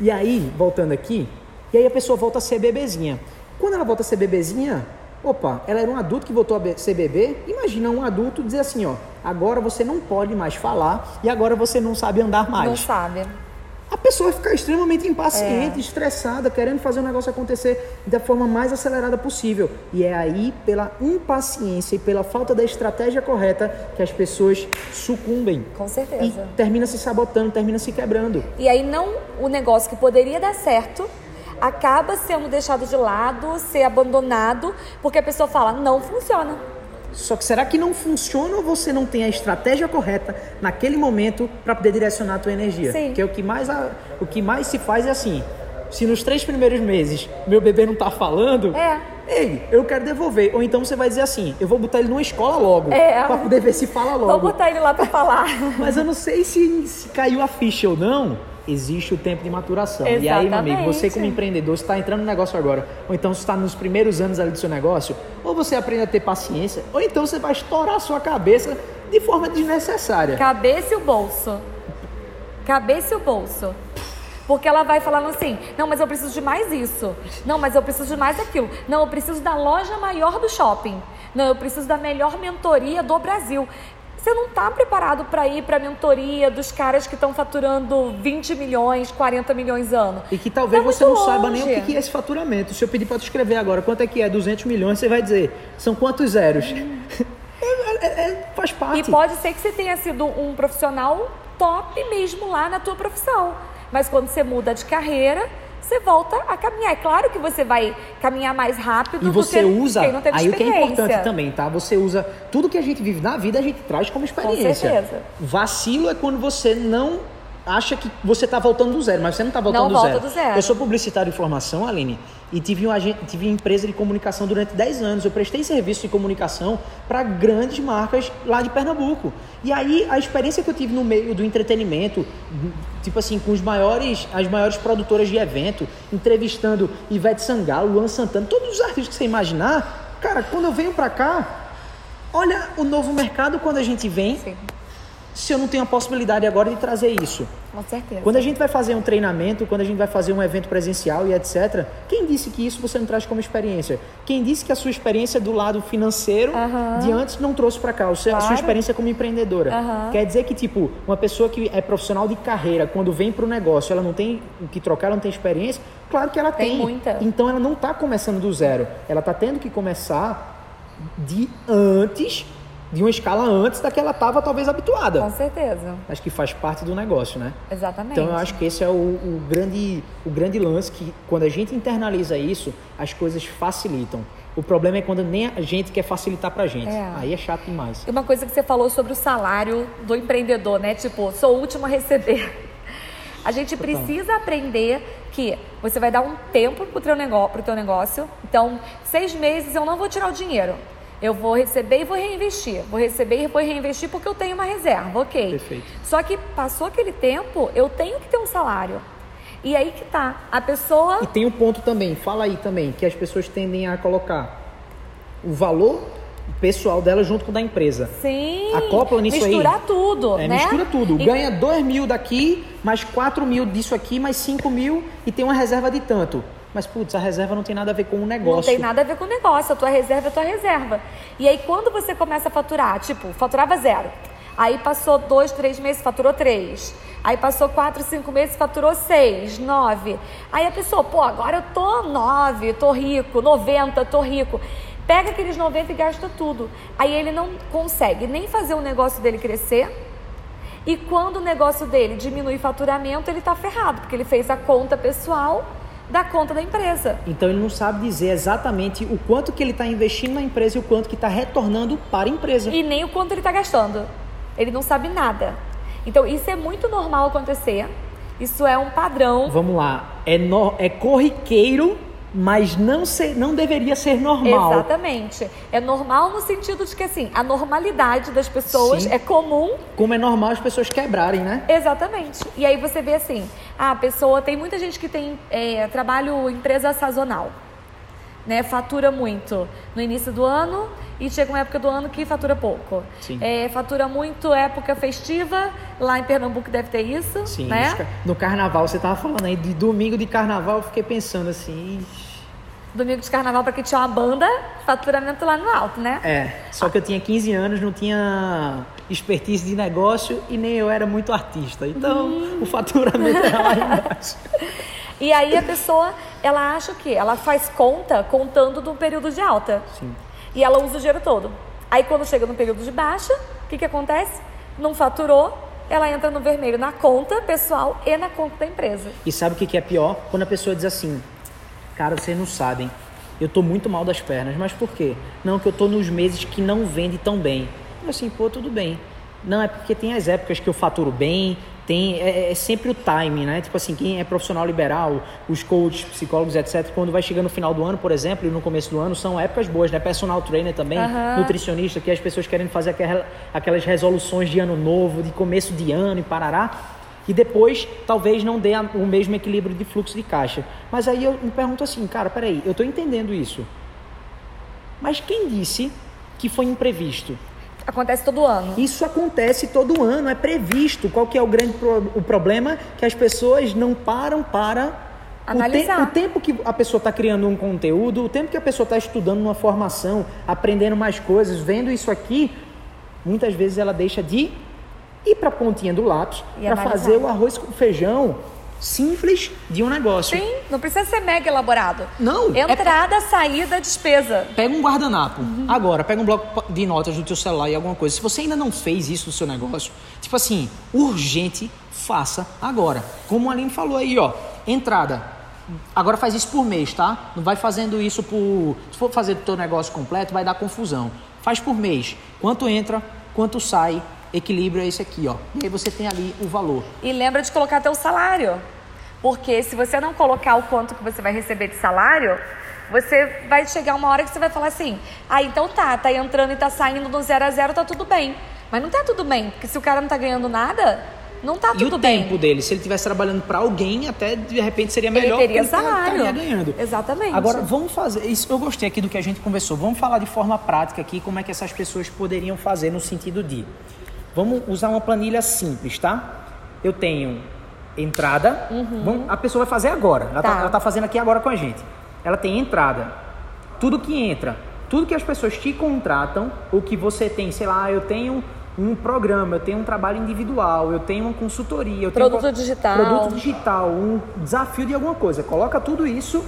S1: E aí, voltando aqui, e aí a pessoa volta a ser bebezinha. Quando ela volta a ser bebezinha, opa, ela era um adulto que voltou a ser bebê. Imagina um adulto dizer assim, ó, agora você não pode mais falar e agora você não sabe andar mais.
S2: Não sabe.
S1: A pessoa vai ficar extremamente impaciente, estressada, querendo fazer o negócio acontecer da forma mais acelerada possível. E é aí, pela impaciência e pela falta da estratégia correta, que as pessoas sucumbem.
S2: Com
S1: E
S2: certeza.
S1: termina se sabotando, termina se quebrando.
S2: E aí não o negócio que poderia dar certo acaba sendo deixado de lado, ser abandonado, porque a pessoa fala, não funciona.
S1: Só que será que não funciona ou você não tem a estratégia correta naquele momento para poder direcionar a tua energia?
S2: Sim.
S1: Porque o que mais a- o que mais se faz é assim, se nos três primeiros meses meu bebê não tá falando,
S2: É.
S1: Ei, eu quero devolver. Ou então você vai dizer assim, eu vou botar ele numa escola logo.
S2: É.
S1: Pra poder ver se fala logo.
S2: Vou botar ele lá pra falar.
S1: Mas eu não sei se, se caiu a ficha ou não. Existe o tempo de maturação. E aí, meu amigo, você como
S2: Exatamente.
S1: empreendedor, está entrando no negócio agora, ou então você está nos primeiros anos ali do seu negócio, ou você aprende a ter paciência, ou então você vai estourar a sua cabeça de forma desnecessária.
S2: Cabeça e o bolso. Cabeça e o bolso. Porque ela vai falando assim: não, mas eu preciso de mais isso. Não, mas eu preciso de mais aquilo. Não, eu preciso da loja maior do shopping. Não, eu preciso da melhor mentoria do Brasil. Você não está preparado para ir para a mentoria dos caras que estão faturando 20 milhões, 40 milhões ano.
S1: E que talvez
S2: Tá
S1: você não saiba nem o
S2: longe.
S1: que que é esse faturamento. Se eu pedir para tu escrever agora quanto é que é 200 milhões, você vai dizer, são quantos zeros? É- é- é- faz parte.
S2: E pode ser que você tenha sido um profissional top mesmo lá na tua profissão. Mas quando você muda de carreira, você volta a caminhar. É claro que você vai caminhar mais rápido
S1: E você
S2: do que
S1: usa,
S2: quem não teve
S1: aí o que é importante também, tá? Você usa tudo que a gente vive na vida, a gente traz como experiência.
S2: certeza.
S1: Vacilo é quando você não acha que você está voltando do zero, mas você não está voltando
S2: Não
S1: do,
S2: volta
S1: zero.
S2: do zero.
S1: Eu sou publicitário de formação, Aline, e tive, um agente, tive empresa de comunicação durante 10 anos. Eu prestei serviço de comunicação para grandes marcas lá de Pernambuco. E aí a experiência que eu tive no meio do entretenimento, tipo assim, com os maiores, as maiores produtoras de evento, entrevistando Ivete Sangalo, Luan Santana, todos os artistas que você imaginar, cara, quando eu venho para cá, olha o novo mercado quando a gente vem,
S2: Sim,
S1: se eu não tenho a possibilidade agora de trazer isso.
S2: com certeza.
S1: Quando a gente vai fazer um treinamento, quando a gente vai fazer um evento presencial e etc., quem disse que isso você não traz como experiência? Quem disse que a sua experiência do lado financeiro
S2: Aham.
S1: de antes não trouxe para cá? A sua
S2: Claro.
S1: experiência como empreendedora.
S2: Aham.
S1: Quer dizer que, tipo, uma pessoa que é profissional de carreira, quando vem para o negócio, ela não tem o que trocar, ela não tem experiência? Claro que ela
S2: Tem
S1: tem.
S2: muita.
S1: Então ela não está começando do zero. Ela está tendo que começar de antes, de uma escala antes da que ela estava talvez habituada.
S2: Com certeza.
S1: Acho que faz parte do negócio, né?
S2: Exatamente.
S1: Então eu acho que esse é o, o grande, o grande lance que quando a gente internaliza isso, as coisas facilitam. O problema é quando nem a gente quer facilitar pra gente.
S2: É.
S1: Aí é chato demais.
S2: E Uma coisa que você falou sobre o salário do empreendedor, né? Tipo, sou o último a receber. A gente precisa aprender que você vai dar um tempo pro teu, negócio, pro teu negócio. Então, seis meses eu não vou tirar o dinheiro. Eu vou receber e vou reinvestir. Vou receber e vou reinvestir porque eu tenho uma reserva, ok.
S1: Perfeito.
S2: Só que passou aquele tempo, eu tenho que ter um salário. E aí que tá. A pessoa
S1: E tem um ponto também, fala aí também, que as pessoas tendem a colocar o valor pessoal dela junto com o da empresa.
S2: Sim.
S1: Acopla nisso aí.
S2: misturar tudo,
S1: É,
S2: né?
S1: mistura tudo.
S2: E-
S1: Ganha 2 mil daqui, mais 4 mil disso aqui, mais 5 mil e tem uma reserva de tanto. Mas, putz, a reserva não tem nada a ver com o negócio.
S2: Não tem nada a ver com o negócio, a tua reserva é a tua reserva. E aí quando você começa a faturar, tipo, faturava zero. Aí passou dois, três meses, faturou três. Aí passou quatro, cinco meses, faturou seis, nove. Aí a pessoa, pô, agora eu tô nove, tô rico, 90, tô rico. Pega aqueles 90 e gasta tudo. Aí ele não consegue nem fazer o negócio dele crescer. E quando o negócio dele diminui faturamento, ele tá ferrado, porque ele fez a conta pessoal da conta da empresa.
S1: Então ele não sabe dizer exatamente o quanto que ele está investindo na empresa e o quanto que está retornando para a empresa.
S2: e nem o quanto ele está gastando. Ele não sabe nada. Então, isso é muito normal acontecer. Isso é um padrão.
S1: Vamos lá, é, no- é corriqueiro, mas não, ser, não deveria ser normal.
S2: Exatamente. É normal no sentido de que, assim, a normalidade das pessoas
S1: Sim.
S2: é comum.
S1: Como é normal as pessoas quebrarem, né?
S2: Exatamente. E aí você vê assim, a pessoa, tem muita gente que tem é, trabalho empresa sazonal. Né, fatura muito no início do ano e chega uma época do ano que fatura pouco.
S1: Sim.
S2: É, fatura muito época festiva, lá em Pernambuco deve ter isso,
S1: Sim,
S2: né?
S1: no carnaval, você tava falando aí de domingo de carnaval, eu fiquei pensando assim.
S2: Domingo de carnaval para quem tinha uma banda, faturamento lá no alto, né?
S1: é, só que eu tinha 15 anos, não tinha expertise de negócio e nem eu era muito artista, então
S2: Uhum.
S1: o faturamento era lá embaixo.
S2: E aí a pessoa, ela acha o quê? Ela faz conta contando do período de alta.
S1: Sim.
S2: E ela usa o dinheiro todo. Aí quando chega no período de baixa, o que, que acontece? Não faturou, ela entra no vermelho na conta pessoal e na conta da empresa.
S1: E sabe o que que é pior? Quando a pessoa diz assim, cara, vocês não sabem, eu tô muito mal das pernas, mas por quê? Não, que eu tô nos meses que não vende tão bem. Eu assim, pô, tudo bem. Não, é porque tem as épocas que eu faturo bem, tem é, é sempre o timing, né? Tipo assim, quem é profissional liberal, os coaches, psicólogos, etc., quando vai chegando no final do ano, por exemplo, e no começo do ano, são épocas boas, né? Personal trainer também, nutricionista, que as pessoas querem fazer aquela- aquelas resoluções de ano novo, de começo de ano e parará. E depois, talvez não dê o mesmo equilíbrio de fluxo de caixa. Mas aí eu me pergunto assim, cara, peraí, eu tô entendendo isso. Mas quem disse que foi imprevisto?
S2: Acontece todo ano.
S1: Isso acontece todo ano, é previsto. Qual que é o grande pro- o problema? Que as pessoas não param para o,
S2: Analisar.
S1: te- o tempo que a pessoa está criando um conteúdo, o tempo que a pessoa está estudando uma formação, aprendendo mais coisas, vendo isso aqui, muitas vezes ela deixa de ir para a pontinha do lápis
S2: E
S1: para fazer o arroz com feijão simples de um negócio.
S2: Sim, não precisa ser mega elaborado.
S1: Não, é-
S2: Entrada, saída, despesa.
S1: Pega um guardanapo. Agora, pega um bloco de notas do teu celular e alguma coisa. Se você ainda não fez isso no seu negócio, tipo assim, urgente, faça agora. Como a Aline falou aí, ó. Entrada. Agora faz isso por mês, tá? Não vai fazendo isso por. Se for fazer do teu negócio completo, vai dar confusão. Faz por mês. Quanto entra, quanto sai, equilíbrio é esse aqui, ó. E aí você tem ali o valor.
S2: E lembra de colocar teu salário. Porque se você não colocar o quanto que você vai receber de salário, você vai chegar uma hora que você vai falar assim: ah, então tá, tá entrando e tá saindo do zero a zero, tá tudo bem. Mas não tá tudo bem, porque se o cara não tá ganhando nada, não tá
S1: E
S2: tudo
S1: o
S2: bem.
S1: tempo dele, se ele estivesse trabalhando para alguém, até de repente seria
S2: Ele
S1: melhor
S2: teria
S1: porque ele tá-
S2: salário.
S1: estaria ganhando.
S2: Exatamente.
S1: Agora, vamos fazer. Isso eu gostei aqui do que a gente conversou. Vamos falar de forma prática aqui como é que essas pessoas poderiam fazer no sentido de. Vamos usar uma planilha simples, tá? Eu tenho entrada. Vamos- a pessoa vai fazer agora. Ela tá.
S2: Uhum. Tá.
S1: ela tá fazendo aqui agora com a gente. Ela tem entrada. Tudo que entra. Tudo que as pessoas te contratam, o que você tem, sei lá, eu tenho um programa, eu tenho um trabalho individual, eu tenho uma consultoria, eu tenho
S2: Produto
S1: qual-
S2: digital.
S1: produto digital, um desafio de alguma coisa. Coloca tudo isso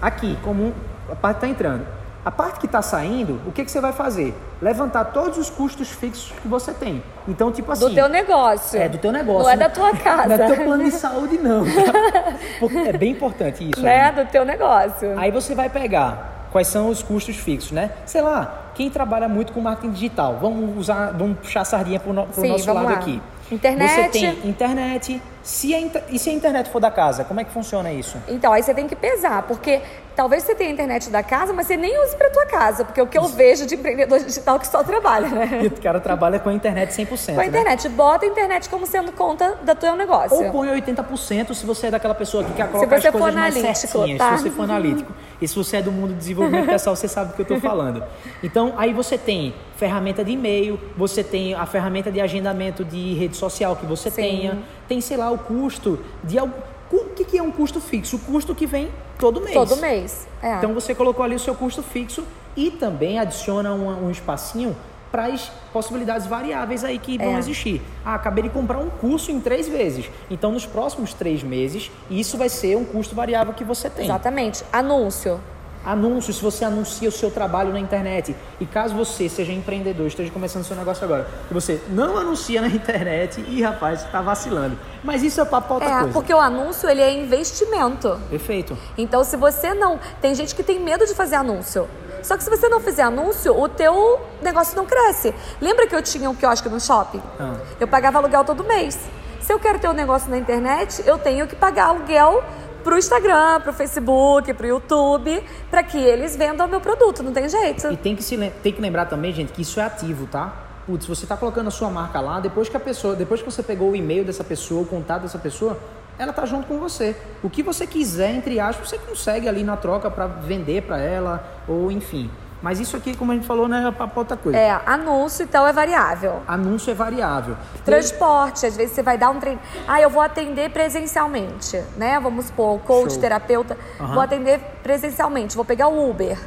S1: aqui, como a parte está entrando. A parte que está saindo, o que, que você vai fazer? Levantar todos os custos fixos que você tem. Então, tipo assim.
S2: do teu negócio.
S1: É, do teu negócio.
S2: Não é da tua casa.
S1: Não é do teu plano de saúde, não. tá? Porque é bem importante isso.
S2: né?
S1: Aline.
S2: Do teu negócio.
S1: Aí você vai pegar quais são os custos fixos, né? Sei lá, quem trabalha muito com marketing digital, vamos usar, vamos puxar a sardinha pro
S2: Sim,
S1: nosso
S2: vamos
S1: lado
S2: lá.
S1: aqui.
S2: Internet.
S1: Você tem internet. Se a, e se a internet for da casa, como é que funciona isso?
S2: Então, aí você tem que pesar, porque talvez você tenha a internet da casa, mas você nem use pra tua casa, porque o que eu vejo de empreendedor digital que só trabalha, né?
S1: E o cara trabalha com a internet 100%.
S2: Com a
S1: né?
S2: internet, bota a internet como sendo conta do teu negócio.
S1: Ou põe 80% se você é daquela pessoa que quer colocar
S2: você
S1: as coisas mais certinhas,
S2: tá?
S1: se você for analítico. E se você é do mundo do desenvolvimento pessoal, você sabe do que eu estou falando. Então, aí você tem ferramenta de e-mail, você tem a ferramenta de agendamento de rede social que você
S2: Sim.
S1: tenha, tem, sei lá, o custo de algo. O que, que é um custo fixo? O custo que vem todo mês.
S2: Todo mês. É.
S1: Então você colocou ali o seu custo fixo e também adiciona um, um espacinho para as possibilidades variáveis aí que vão
S2: É.
S1: existir. Ah, acabei de comprar um curso em três vezes. Então nos próximos três meses, isso vai ser um custo variável que você tem.
S2: Exatamente. Anúncio.
S1: Anúncios, se você anuncia o seu trabalho na internet. E caso você seja empreendedor, esteja começando seu negócio agora, e você não anuncia na internet, e rapaz, você tá vacilando. Mas isso é papo pra outra
S2: É,
S1: coisa.
S2: porque o anúncio, ele é investimento.
S1: Perfeito.
S2: Então, se você não... Tem gente que tem medo de fazer anúncio. Só que se você não fizer anúncio, o teu negócio não cresce. Lembra que eu tinha um quiosque no shopping?
S1: Ah.
S2: Eu pagava aluguel todo mês. Se eu quero ter um negócio na internet, eu tenho que pagar aluguel pro Instagram, pro Facebook, pro YouTube, para que eles vendam o meu produto, não tem jeito.
S1: E tem que, se, tem que lembrar também, gente, que isso é ativo, tá? Putz, você tá colocando a sua marca lá, depois que a pessoa, depois que você pegou o e-mail dessa pessoa, o contato dessa pessoa, ela tá junto com você. O que você quiser, entre aspas, você consegue ali na troca para vender para ela, ou enfim. Mas isso aqui, como a gente falou, não é pra outra coisa.
S2: É, anúncio, então, é variável.
S1: Anúncio é variável.
S2: Transporte, às vezes você vai dar um treino. Ah, eu vou atender presencialmente, né? Vamos supor, coach,
S1: Show.
S2: terapeuta.
S1: Aham.
S2: Vou atender presencialmente, vou pegar o Uber.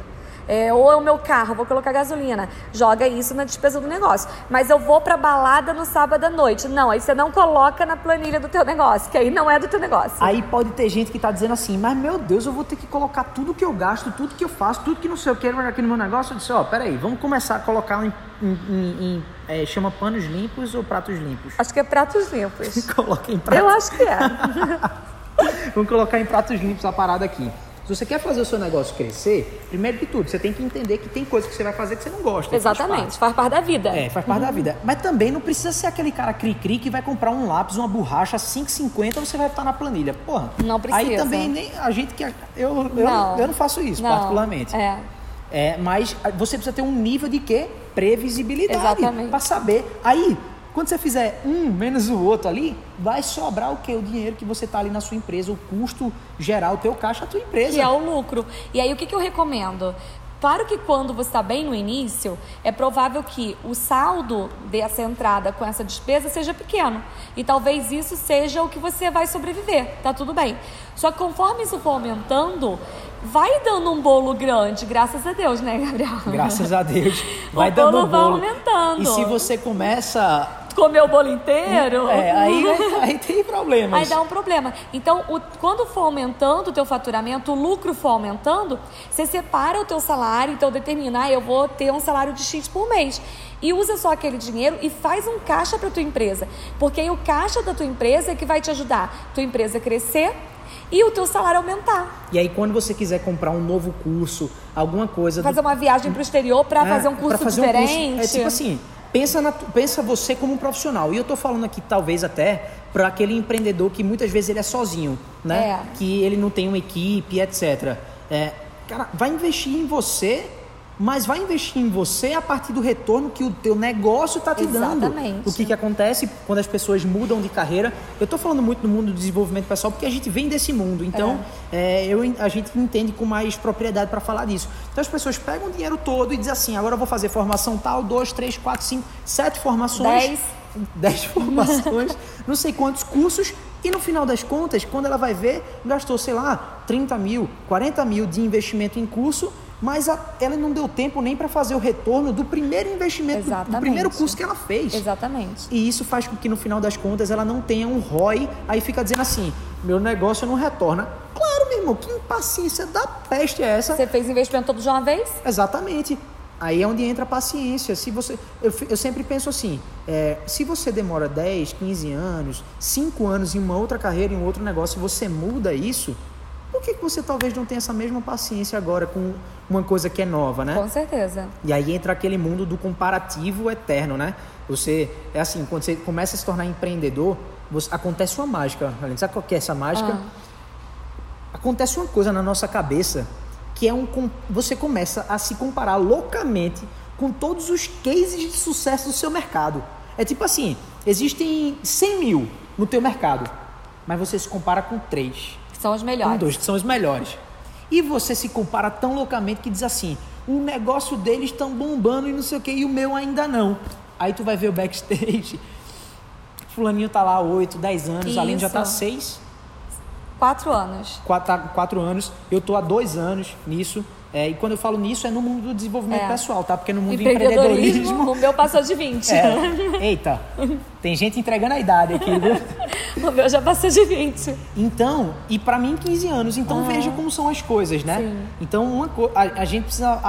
S2: É, ou é o meu carro, vou colocar gasolina. Joga isso na despesa do negócio. Mas eu vou pra balada no sábado à noite. Não, aí você não coloca na planilha do teu negócio, que aí não é do teu negócio.
S1: Aí pode ter gente que tá dizendo assim, mas meu Deus, eu vou ter que colocar tudo que eu gasto, tudo que eu faço, tudo que não sei o que aqui no meu negócio. Eu disse, ó, peraí, vamos começar a colocar em, em- em- em, é, chama panos limpos ou pratos limpos?
S2: Acho que é pratos limpos.
S1: Coloca em pratos
S2: eu acho que é.
S1: Vamos colocar em pratos limpos a parada aqui. Se você quer fazer o seu negócio crescer, primeiro de tudo, você tem que entender que tem coisas que você vai fazer que você não gosta.
S2: Exatamente, faz parte, faz parte da vida.
S1: É, faz parte uhum. da vida. Mas também não precisa ser aquele cara cri-cri que vai comprar um lápis, uma borracha 5,50 você vai estar na planilha. Porra.
S2: Não precisa.
S1: Aí também nem a gente que. Eu, eu, não. eu não faço isso, não. particularmente.
S2: É.
S1: É, mas você precisa ter um nível de quê? Previsibilidade. Para saber. Aí, quando você fizer um menos o outro ali, vai sobrar o quê? O dinheiro que você está ali na sua empresa, o custo geral, o teu caixa, a tua empresa.
S2: Que é o lucro. E aí, o que, que eu recomendo? Claro que quando você está bem no início, é provável que o saldo dessa entrada com essa despesa seja pequeno. E talvez isso seja o que você vai sobreviver, tá tudo bem. Só que conforme isso for aumentando, vai dando um bolo grande, graças a Deus, né, Gabriel?
S1: Graças a Deus. Vai o dando bolo um bolo.
S2: vai aumentando.
S1: E se você começa
S2: comer o bolo inteiro.
S1: É, aí, aí tem problemas.
S2: Aí dá um problema. Então, o, quando for aumentando o teu faturamento, o lucro for aumentando, você separa o teu salário, então determina, ah, eu vou ter um salário de X por mês. E usa só aquele dinheiro e faz um caixa para tua empresa. Porque aí o caixa da tua empresa é que vai te ajudar tua empresa a crescer e o teu salário aumentar.
S1: E aí quando você quiser comprar um novo curso, alguma coisa...
S2: Fazer do... uma viagem para o exterior para é, fazer um curso fazer diferente. Um curso,
S1: é tipo assim, pensa, na, pensa você como um profissional. E eu estou falando aqui talvez até para aquele empreendedor que muitas vezes ele é sozinho, né? É. Que ele não tem uma equipe, etc. É, cara, vai investir em você mas vai investir em você a partir do retorno que o teu negócio está te
S2: Exatamente.
S1: dando. O que, que acontece quando as pessoas mudam de carreira? Eu estou falando muito do mundo do desenvolvimento pessoal porque a gente vem desse mundo, então é. É, eu, a gente entende com mais propriedade para falar disso. Então as pessoas pegam o dinheiro todo e dizem assim, agora eu vou fazer formação tal, dois, três, quatro, cinco, sete formações.
S2: Dez.
S1: Dez formações, não sei quantos cursos, e no final das contas, quando ela vai ver, gastou, sei lá, 30 mil, 40 mil de investimento em curso mas a, ela não deu tempo nem para fazer o retorno do primeiro investimento, do, do, primeiro curso que ela fez.
S2: Exatamente.
S1: E isso faz com que no final das contas ela não tenha um ROI, aí fica dizendo assim: meu negócio não retorna. Claro, meu irmão, que impaciência da peste é essa?
S2: Você fez investimento todo de uma vez?
S1: Exatamente. Aí é onde entra a paciência. Se você, eu, eu sempre penso assim: é, se você demora 10, 15 anos, 5 anos em uma outra carreira, em um outro negócio, você muda isso, por que, que você talvez não tenha essa mesma paciência agora com uma coisa que é nova, né?
S2: Com certeza.
S1: E aí entra aquele mundo do comparativo eterno, né? Você, é assim, quando você começa a se tornar empreendedor, você, acontece uma mágica. Sabe qual que é essa mágica? Ah. Acontece uma coisa na nossa cabeça que é um. Você começa a se comparar loucamente com todos os cases de sucesso do seu mercado. É tipo assim, existem 100 mil no teu mercado, mas você se compara com três.
S2: Que são os melhores.
S1: Um, dois, que são os melhores. E você se compara tão loucamente que diz assim: o negócio deles estão bombando e não sei o que, e o meu ainda não. Aí tu vai ver o backstage. Fulaninho tá lá há 8, 10 anos, Isso. além já tá 6.
S2: Quatro anos.
S1: Quatro, tá, quatro anos. Eu tô há dois anos nisso. É, e quando eu falo nisso é no mundo do desenvolvimento é. pessoal, tá? Porque no mundo do empreendedorismo.
S2: O meu passou de 20.
S1: É. Eita, tem gente entregando a idade aqui, viu?
S2: o meu já passou de 20.
S1: Então, e para mim 15 anos. Então ah. veja como são as coisas, né? Sim. Então uma co... a, a, gente precisa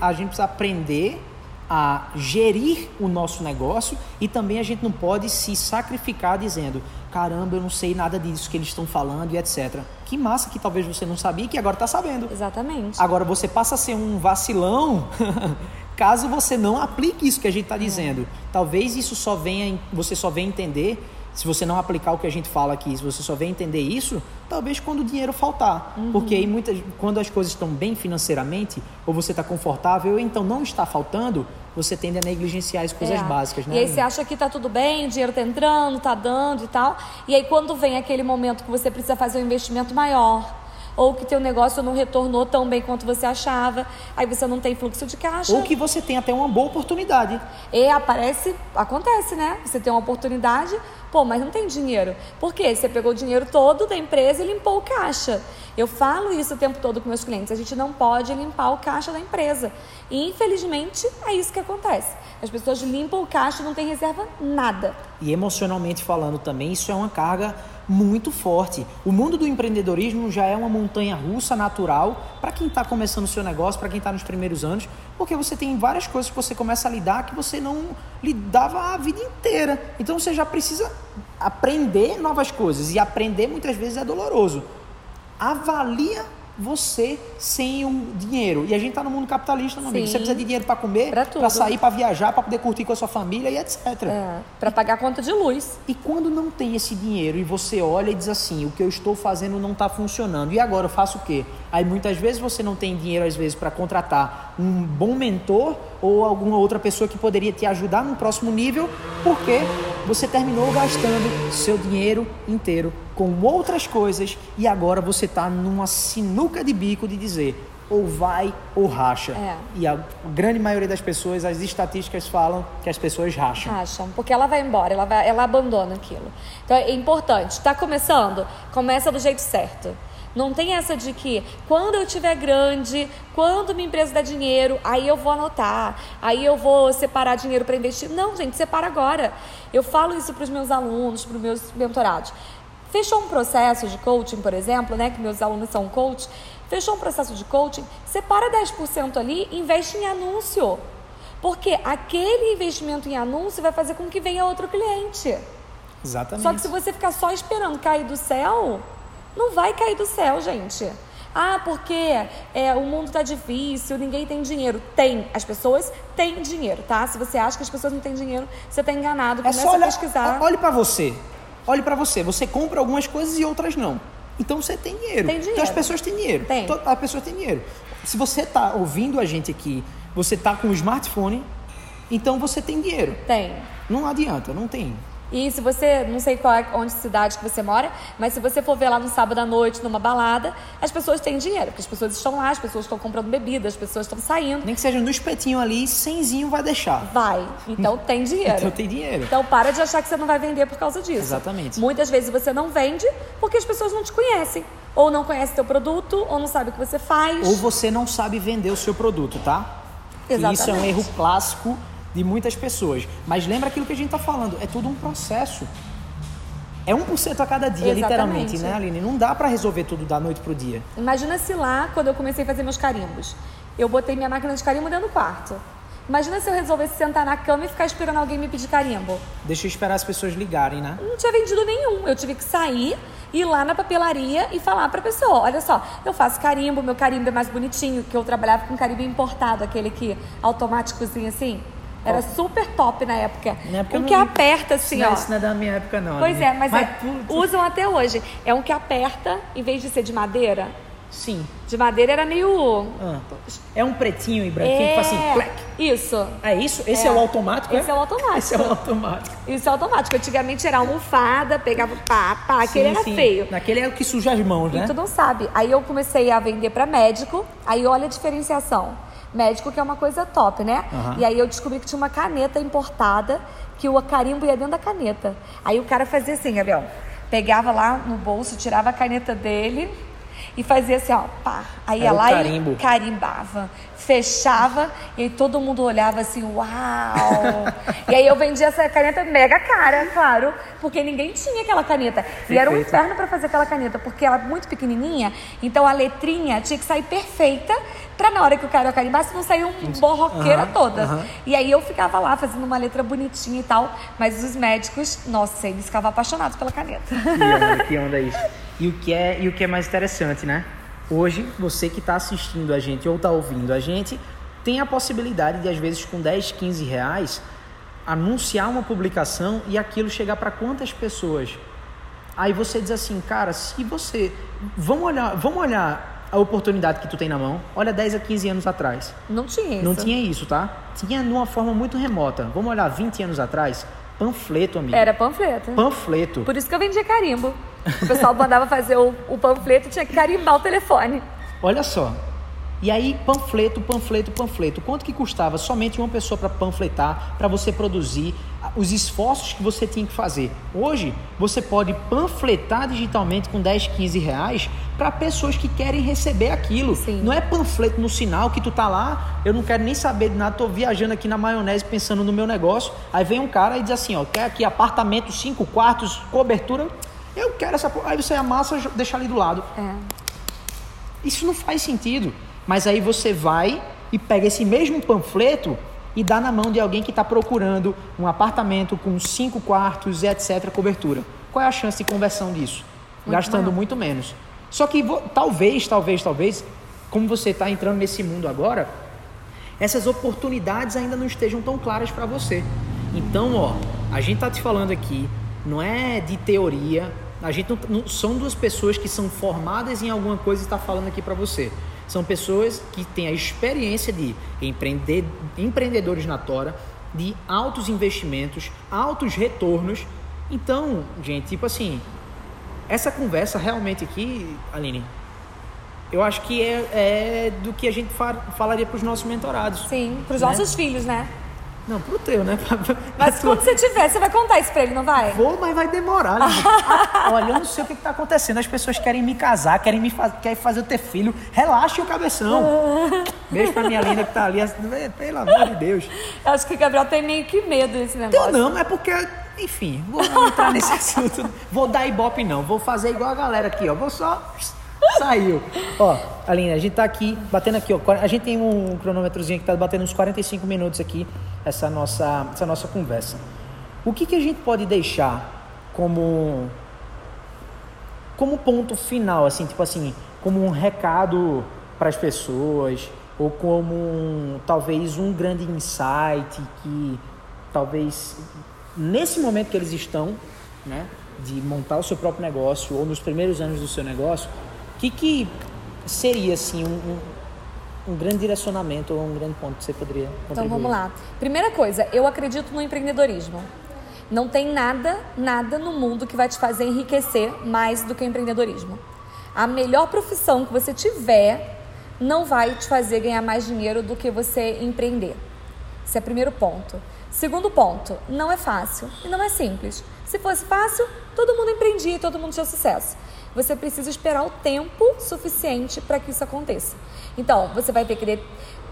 S1: a gente precisa aprender a gerir o nosso negócio e também a gente não pode se sacrificar dizendo caramba, eu não sei nada disso que eles estão falando e etc. Que massa que talvez você não sabia e que agora está sabendo.
S2: Exatamente.
S1: Agora você passa a ser um vacilão caso você não aplique isso que a gente está dizendo. É. Talvez isso só venha, você só venha entender se você não aplicar o que a gente fala aqui, se você só vem entender isso, talvez quando o dinheiro faltar. Uhum. Porque aí muitas, quando as coisas estão bem financeiramente, ou você está confortável, ou então não está faltando, você tende a negligenciar as coisas é. básicas, né?
S2: E aí você acha que está tudo bem, o dinheiro está entrando, está dando e tal. E aí quando vem aquele momento que você precisa fazer um investimento maior, ou que teu negócio não retornou tão bem quanto você achava, aí você não tem fluxo de caixa.
S1: Ou que você tem até uma boa oportunidade.
S2: E aparece, acontece, né? Você tem uma oportunidade, pô, mas não tem dinheiro. Por quê? Você pegou o dinheiro todo da empresa e limpou o caixa. Eu falo isso o tempo todo com meus clientes. A gente não pode limpar o caixa da empresa. E infelizmente é isso que acontece. As pessoas limpam o caixa e não tem reserva nada.
S1: E emocionalmente falando também, isso é uma carga muito forte. O mundo do empreendedorismo já é uma montanha russa natural para quem está começando o seu negócio, para quem está nos primeiros anos, porque você tem várias coisas que você começa a lidar que você não lidava a vida inteira. Então você já precisa aprender novas coisas e aprender muitas vezes é doloroso. Avalia você sem o dinheiro. E a gente tá no mundo capitalista, meu amigo.
S2: Sim.
S1: Você precisa de dinheiro para comer,
S2: Pra tudo.
S1: sair, para viajar, para poder curtir com a sua família e etc.
S2: É, para pagar a conta de luz.
S1: E quando não tem esse dinheiro e você olha e diz assim, o que eu estou fazendo não está funcionando, e agora eu faço o quê? Aí muitas vezes você não tem dinheiro, às vezes, para contratar um bom mentor ou alguma outra pessoa que poderia te ajudar no próximo nível, porque você terminou gastando seu dinheiro inteiro com outras coisas e agora você está numa sinuca de bico de dizer ou vai ou racha.
S2: É.
S1: E a grande maioria das pessoas, as estatísticas falam que as pessoas racham.
S2: Acham, porque ela vai embora, ela, vai, ela abandona aquilo. Então é importante, está começando? Começa do jeito certo. Não tem essa de que quando eu tiver grande, quando minha empresa der dinheiro, aí eu vou anotar, aí eu vou separar dinheiro para investir. Não, gente, separa agora. Eu falo isso para os meus alunos, para os meus mentorados. Fechou um processo de coaching, por exemplo, né, que meus alunos são coach, fechou um processo de coaching, separa 10% ali e investe em anúncio. Porque aquele investimento em anúncio vai fazer com que venha outro cliente.
S1: Exatamente.
S2: Só que se você ficar só esperando cair do céu, não vai cair do céu, gente. Ah, porque é, o mundo tá difícil, ninguém tem dinheiro. Tem, as pessoas têm dinheiro, tá? Se você acha que as pessoas não têm dinheiro, você tá enganado.
S1: É
S2: Começa
S1: só olhar,
S2: a pesquisar.
S1: Olhe para você. Olhe para você. Você compra algumas coisas e outras não. Então você tem dinheiro.
S2: Tem dinheiro.
S1: Então as pessoas têm dinheiro.
S2: Tem.
S1: Toda- A pessoa tem dinheiro. Se você está ouvindo a gente aqui, você está com um smartphone, então você tem dinheiro.
S2: Tem.
S1: Não adianta, não tem.
S2: E se você, não sei qual é onde cidade que você mora, mas se você for ver lá no sábado à noite, numa balada, as pessoas têm dinheiro, porque as pessoas estão lá, as pessoas estão comprando bebida, as pessoas estão saindo.
S1: Nem que seja no espetinho ali, cenzinho vai deixar.
S2: Vai. Então tem dinheiro.
S1: Então tem dinheiro.
S2: Então para de achar que você não vai vender por causa disso.
S1: Exatamente.
S2: Muitas vezes você não vende porque as pessoas não te conhecem. Ou não conhecem teu produto, ou não sabem o que você faz.
S1: Ou você não sabe vender o seu produto, tá? Que Isso é um
S2: Exatamente.
S1: erro clássico de muitas pessoas. Mas lembra aquilo que a gente está falando, é tudo um processo. É 1% a cada dia,
S2: Exatamente.
S1: literalmente, né, Aline? Não dá para resolver tudo da noite pro dia.
S2: Imagina se lá, quando eu comecei a fazer meus carimbos, eu botei minha máquina de carimbo dentro do quarto. Imagina se eu resolvesse sentar na cama e ficar esperando alguém me pedir carimbo.
S1: Deixa eu esperar as pessoas ligarem, né?
S2: Não tinha vendido nenhum. Eu tive que sair, ir lá na papelaria e falar pra pessoa: olha só, eu faço carimbo, meu carimbo é mais bonitinho, que eu trabalhava com carimbo importado, aquele que automáticozinho assim. Era super top na época.
S1: Na época
S2: um
S1: não-
S2: que aperta assim,
S1: não,
S2: ó.
S1: Isso não é da minha época, não.
S2: Pois é, mas, é,
S1: tu- tu-
S2: usam até hoje. É um que aperta, em vez de ser de madeira.
S1: Sim.
S2: De madeira era meio.
S1: Ah, é um pretinho e branquinho que faz assim, plec.
S2: Isso.
S1: É isso? Esse é,
S2: É.
S1: o automático?
S2: Esse é o automático.
S1: Esse é o automático.
S2: Isso é automático. Antigamente era almofada, pegava pá, pá, aquele
S1: Sim,
S2: era
S1: sim.
S2: feio.
S1: Naquele é o que suja as mãos, né?
S2: E tu não sabe. Aí eu comecei a vender pra médico, aí olha a diferenciação. Médico que é uma coisa top, né?
S1: Aham.
S2: E aí eu descobri que tinha uma caneta importada, que o carimbo ia dentro da caneta. Aí o cara fazia assim, Gabriel. Pegava lá no bolso, tirava a caneta dele e fazia assim, ó, pá. Aí ia
S1: Era o
S2: lá
S1: carimbo.
S2: e carimbava. Fechava e aí todo mundo olhava assim, uau! e aí eu vendia essa caneta mega cara, claro, porque ninguém tinha aquela caneta. E era um
S1: Perfeito.
S2: inferno para fazer aquela caneta, porque ela é muito pequenininha, então a letrinha tinha que sair perfeita pra na hora que o cara carimbasse não sair um borroqueira
S1: Aham,
S2: toda.
S1: aham.
S2: E aí eu ficava lá fazendo uma letra bonitinha e tal, mas os médicos, nossa, eles ficavam apaixonados pela caneta.
S1: Que onda, que onda isso. E o que é, e o que é mais interessante, né? Hoje, você que está assistindo a gente ou está ouvindo a gente, tem a possibilidade de, às vezes, com 10, 15 reais, anunciar uma publicação e aquilo chegar para quantas pessoas? Aí você diz assim, cara, se você. Vamos olhar, vamos olhar a oportunidade que tu tem na mão. Olha 10 a 15 anos atrás.
S2: Não tinha isso.
S1: Não tinha isso, tá? Tinha de uma forma muito remota. Vamos olhar 20 anos atrás? Panfleto, amigo.
S2: Era panfleto.
S1: Panfleto.
S2: Por isso que eu vendia carimbo. O pessoal mandava fazer o, o panfleto e tinha que carimbar o telefone.
S1: Olha só. E aí, panfleto, panfleto, panfleto. Quanto que custava somente uma pessoa para panfletar, para você produzir os esforços que você tinha que fazer? Hoje, você pode panfletar digitalmente com 10, 15 reais para pessoas que querem receber aquilo.
S2: Sim.
S1: Não é panfleto no sinal que tu tá lá, eu não quero nem saber de nada, tô viajando aqui na maionese pensando no meu negócio. Aí vem um cara e diz assim, ó, quer aqui apartamento, cinco quartos, cobertura. Eu quero essa. Aí você amassa, deixa ali do lado.
S2: É.
S1: Isso não faz sentido. Mas aí você vai e pega esse mesmo panfleto e dá na mão de alguém que está procurando um apartamento com cinco quartos e etc. cobertura. Qual é a chance de conversão disso?
S2: Muito
S1: Gastando
S2: maior.
S1: muito menos. Só que talvez, talvez, talvez, como você está entrando nesse mundo agora, essas oportunidades ainda não estejam tão claras para você. Então, ó, a gente tá te falando aqui, não é de teoria, a gente não, não- são duas pessoas que são formadas em alguma coisa e está falando aqui para você. São pessoas que têm a experiência de empreender, empreendedores na tora, de altos investimentos, altos retornos. Então, gente, tipo assim, essa conversa realmente aqui, Aline, eu acho que é, é do que a gente fa- falaria para os nossos mentorados.
S2: Sim, pros
S1: Né?
S2: nossos filhos, né?
S1: Não, pro teu, né? Pra- pra-
S2: Mas
S1: tua-
S2: quando você tiver, você vai contar isso pra ele, não vai?
S1: Vou, mas vai demorar. Né? Ah, Olha, eu não sei o que está acontecendo. As pessoas querem me casar, querem me querem fazer eu ter filho. Relaxa o cabeção. Beijo pra minha linda que tá ali. Pelo amor de Deus.
S2: Eu acho que o Gabriel tem meio que medo desse
S1: Eu
S2: negócio.
S1: não, é porque, enfim, vou entrar nesse assunto. Vou dar ibope não, vou fazer igual a galera aqui, ó. Vou só. Saiu. Ó, Aline, a gente tá aqui, batendo aqui, ó. A gente tem um cronômetrozinho que tá batendo uns 45 minutos aqui, essa nossa, essa nossa conversa. O que, que a gente pode deixar como. como ponto final, assim, tipo assim, como um recado para as pessoas, ou como um, talvez um grande insight que talvez nesse momento que eles estão, né, de montar o seu próprio negócio ou nos primeiros anos do seu negócio, o que, que seria assim um, um, um grande direcionamento ou um grande ponto que você poderia contribuir?
S2: Então vamos lá. Primeira coisa, eu acredito no empreendedorismo. Não tem nada, nada no mundo que vai te fazer enriquecer mais do que o empreendedorismo. A melhor profissão que você tiver não vai te fazer ganhar mais dinheiro do que você empreender. Esse é o primeiro ponto. Segundo ponto, não é fácil e não é simples. Se fosse fácil, todo mundo empreendia e todo mundo tinha sucesso. Você precisa esperar o tempo suficiente para que isso aconteça. Então, você vai ter que ter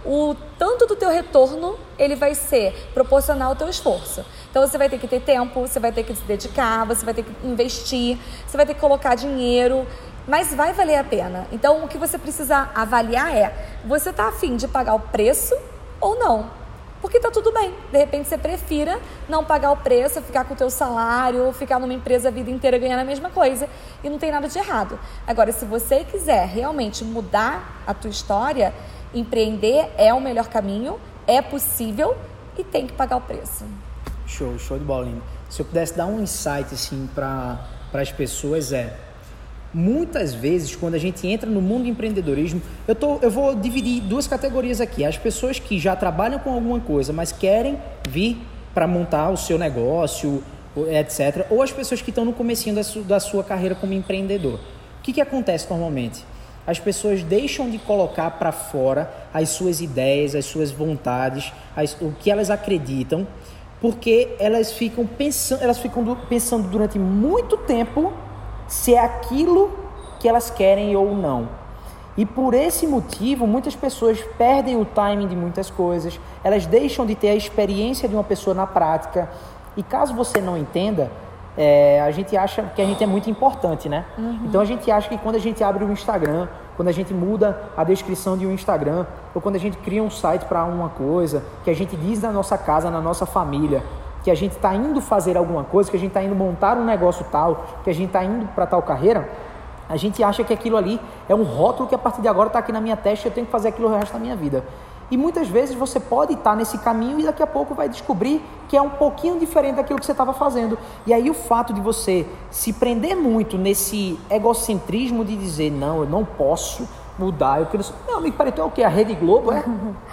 S2: o tanto do teu retorno, ele vai ser proporcional ao teu esforço. Então você vai ter que ter tempo, você vai ter que se dedicar, você vai ter que investir, você vai ter que colocar dinheiro, mas vai valer a pena. Então o que você precisa avaliar é, você tá afim de pagar o preço ou não? Porque tá tudo bem. De repente você prefira não pagar o preço, ficar com o teu salário, ficar numa empresa a vida inteira ganhando a mesma coisa e não tem nada de errado. Agora, se você quiser realmente mudar a tua história, empreender é o melhor caminho, é possível e tem que pagar o preço.
S1: Show, show de bola, Lino. Se eu pudesse dar um insight assim para as pessoas é muitas vezes quando a gente entra no mundo do empreendedorismo, eu tô eu vou dividir duas categorias aqui. As pessoas que já trabalham com alguma coisa, mas querem vir para montar o seu negócio, etc, ou as pessoas que estão no comecinho da, su, da sua carreira como empreendedor. O que que acontece normalmente? As pessoas deixam de colocar para fora as suas ideias, as suas vontades, as, o que elas acreditam, porque elas ficam pensando, elas ficam pensando durante muito tempo se é aquilo que elas querem ou não. E por esse motivo, muitas pessoas perdem o timing de muitas coisas, elas deixam de ter a experiência de uma pessoa na prática. E caso você não entenda, é, a gente acha que a gente é muito importante, né? Então a gente acha que quando a gente abre o Instagram, quando a gente muda a descrição de um Instagram, ou quando a gente cria um site para uma coisa, que a gente diz na nossa casa, na nossa família, que a gente está indo fazer alguma coisa, que a gente está indo montar um negócio tal, que a gente está indo para tal carreira, a gente acha que aquilo ali é um rótulo que a partir de agora está aqui na minha testa e eu tenho que fazer aquilo o resto da minha vida. E muitas vezes você pode estar nesse caminho e daqui a pouco vai descobrir que é um pouquinho diferente daquilo que você estava fazendo. E aí o fato de você se prender muito nesse egocentrismo de dizer, não, eu não posso mudar, eu quero... Meu amigo, peraí, tu é o quê? A Rede Globo, é?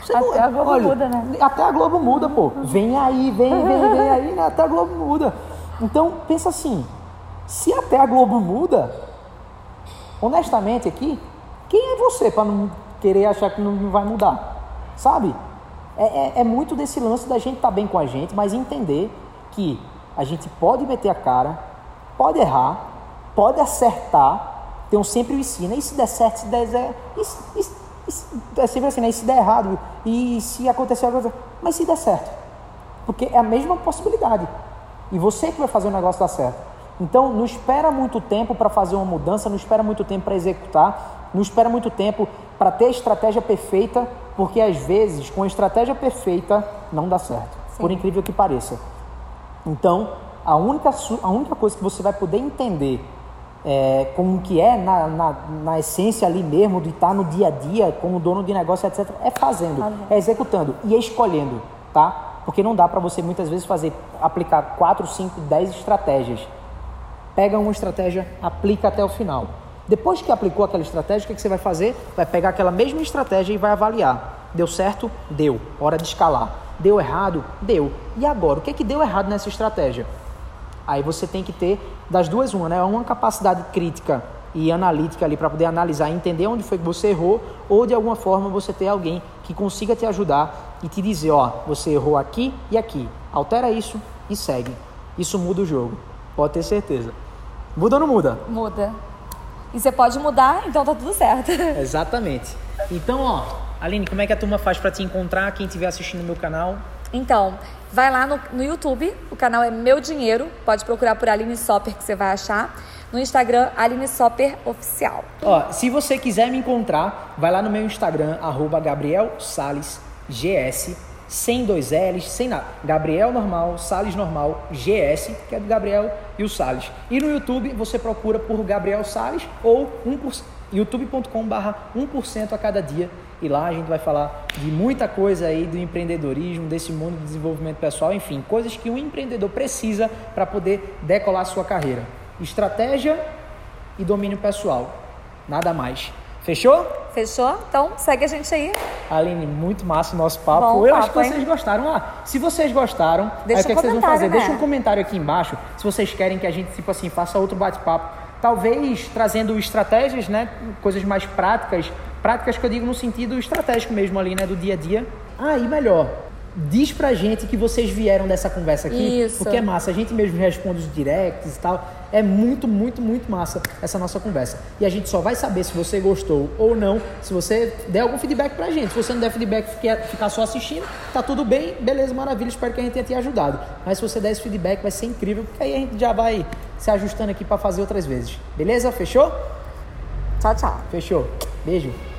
S1: Você
S2: Até a Globo muda, né?
S1: Até a Globo muda, pô. Vem aí, vem, vem, vem aí, né? Até a Globo muda. Então, pensa assim, se até a Globo muda, honestamente aqui, quem é você para não querer achar que não vai mudar? Sabe? É, é, é muito desse lance da gente estar tá bem com a gente, mas entender que a gente pode meter a cara, pode errar, pode acertar, tem sempre o ensino, e se der certo, se der zero, e, e e é sempre assim, né? E se der errado, e se acontecer alguma coisa, mas se der certo, porque é a mesma possibilidade. E você que vai fazer o negócio dar certo. Então, não espera muito tempo para fazer uma mudança, não espera muito tempo para executar, não espera muito tempo para ter a estratégia perfeita, porque às vezes com a estratégia perfeita não dá certo, por incrível que pareça. Então, a única, a única coisa que você vai poder entender é, como que é na, na, na, essência ali mesmo, de estar no dia a dia, como dono de negócio, etc., é fazendo, é executando e escolhendo, tá? Porque não dá para você muitas vezes fazer, aplicar 4, 5, 10 estratégias. Pega uma estratégia, aplica até o final. Depois que aplicou aquela estratégia, o que, que você vai fazer? Vai pegar aquela mesma estratégia e vai avaliar. Deu certo? Deu. Hora de escalar. Deu errado? Deu. E agora? O que, que deu errado nessa estratégia? Aí você tem que ter das duas uma, né? Uma capacidade crítica e analítica ali para poder analisar e entender onde foi que você errou, ou de alguma forma você ter alguém que consiga te ajudar e te dizer, ó, você errou aqui e aqui. Altera isso e segue. Isso muda o jogo. Pode ter certeza. Muda ou não muda?
S2: Muda. E você pode mudar, então tá tudo certo.
S1: Exatamente. Então, ó, Aline, como é que a turma faz para te encontrar, quem estiver assistindo o meu canal?
S2: Então, vai lá no, no YouTube, o canal é Meu Dinheiro, pode procurar por Aline Sopper que você vai achar. No Instagram, Aline Sopper Oficial.
S1: Ó, se você quiser me encontrar, vai lá no meu Instagram, arroba Gabriel Sales GS sem dois L's, sem nada. Gabriel normal, Sales normal, GS, que é do Gabriel e o Sales. E no YouTube você procura por Gabriel Sales ou 1%, youtube.com/barra 1% a cada dia. E lá a gente vai falar de muita coisa aí do empreendedorismo, desse mundo de desenvolvimento pessoal, enfim, coisas que um empreendedor precisa para poder decolar sua carreira. Estratégia e domínio pessoal. Nada mais. Fechou?
S2: Fechou? Então segue a gente aí.
S1: Aline, muito massa o nosso papo. Bom, Eu papo, acho que vocês hein? gostaram. Ah, se vocês gostaram, Deixa aí, o que, é que vocês vão fazer? Né? Deixa um comentário aqui embaixo se vocês querem que a gente, tipo assim, faça outro bate-papo. Talvez trazendo estratégias, né? Coisas mais práticas. Práticas que eu digo no sentido estratégico mesmo ali, né? Do dia a dia. Ah, melhor, diz pra gente que vocês vieram dessa conversa aqui, Isso. porque é massa. A gente mesmo responde os directs e tal. É muito, muito, muito massa essa nossa conversa. E a gente só vai saber se você gostou ou não, se você der algum feedback pra gente. Se você não der feedback e ficar só assistindo, tá tudo bem, beleza, maravilha. Espero que a gente tenha te ajudado. Mas se você der esse feedback, vai ser incrível, porque aí a gente já vai se ajustando aqui para fazer outras vezes. Beleza? Fechou?
S2: Tchau, tchau.
S1: Fechou. Beijo.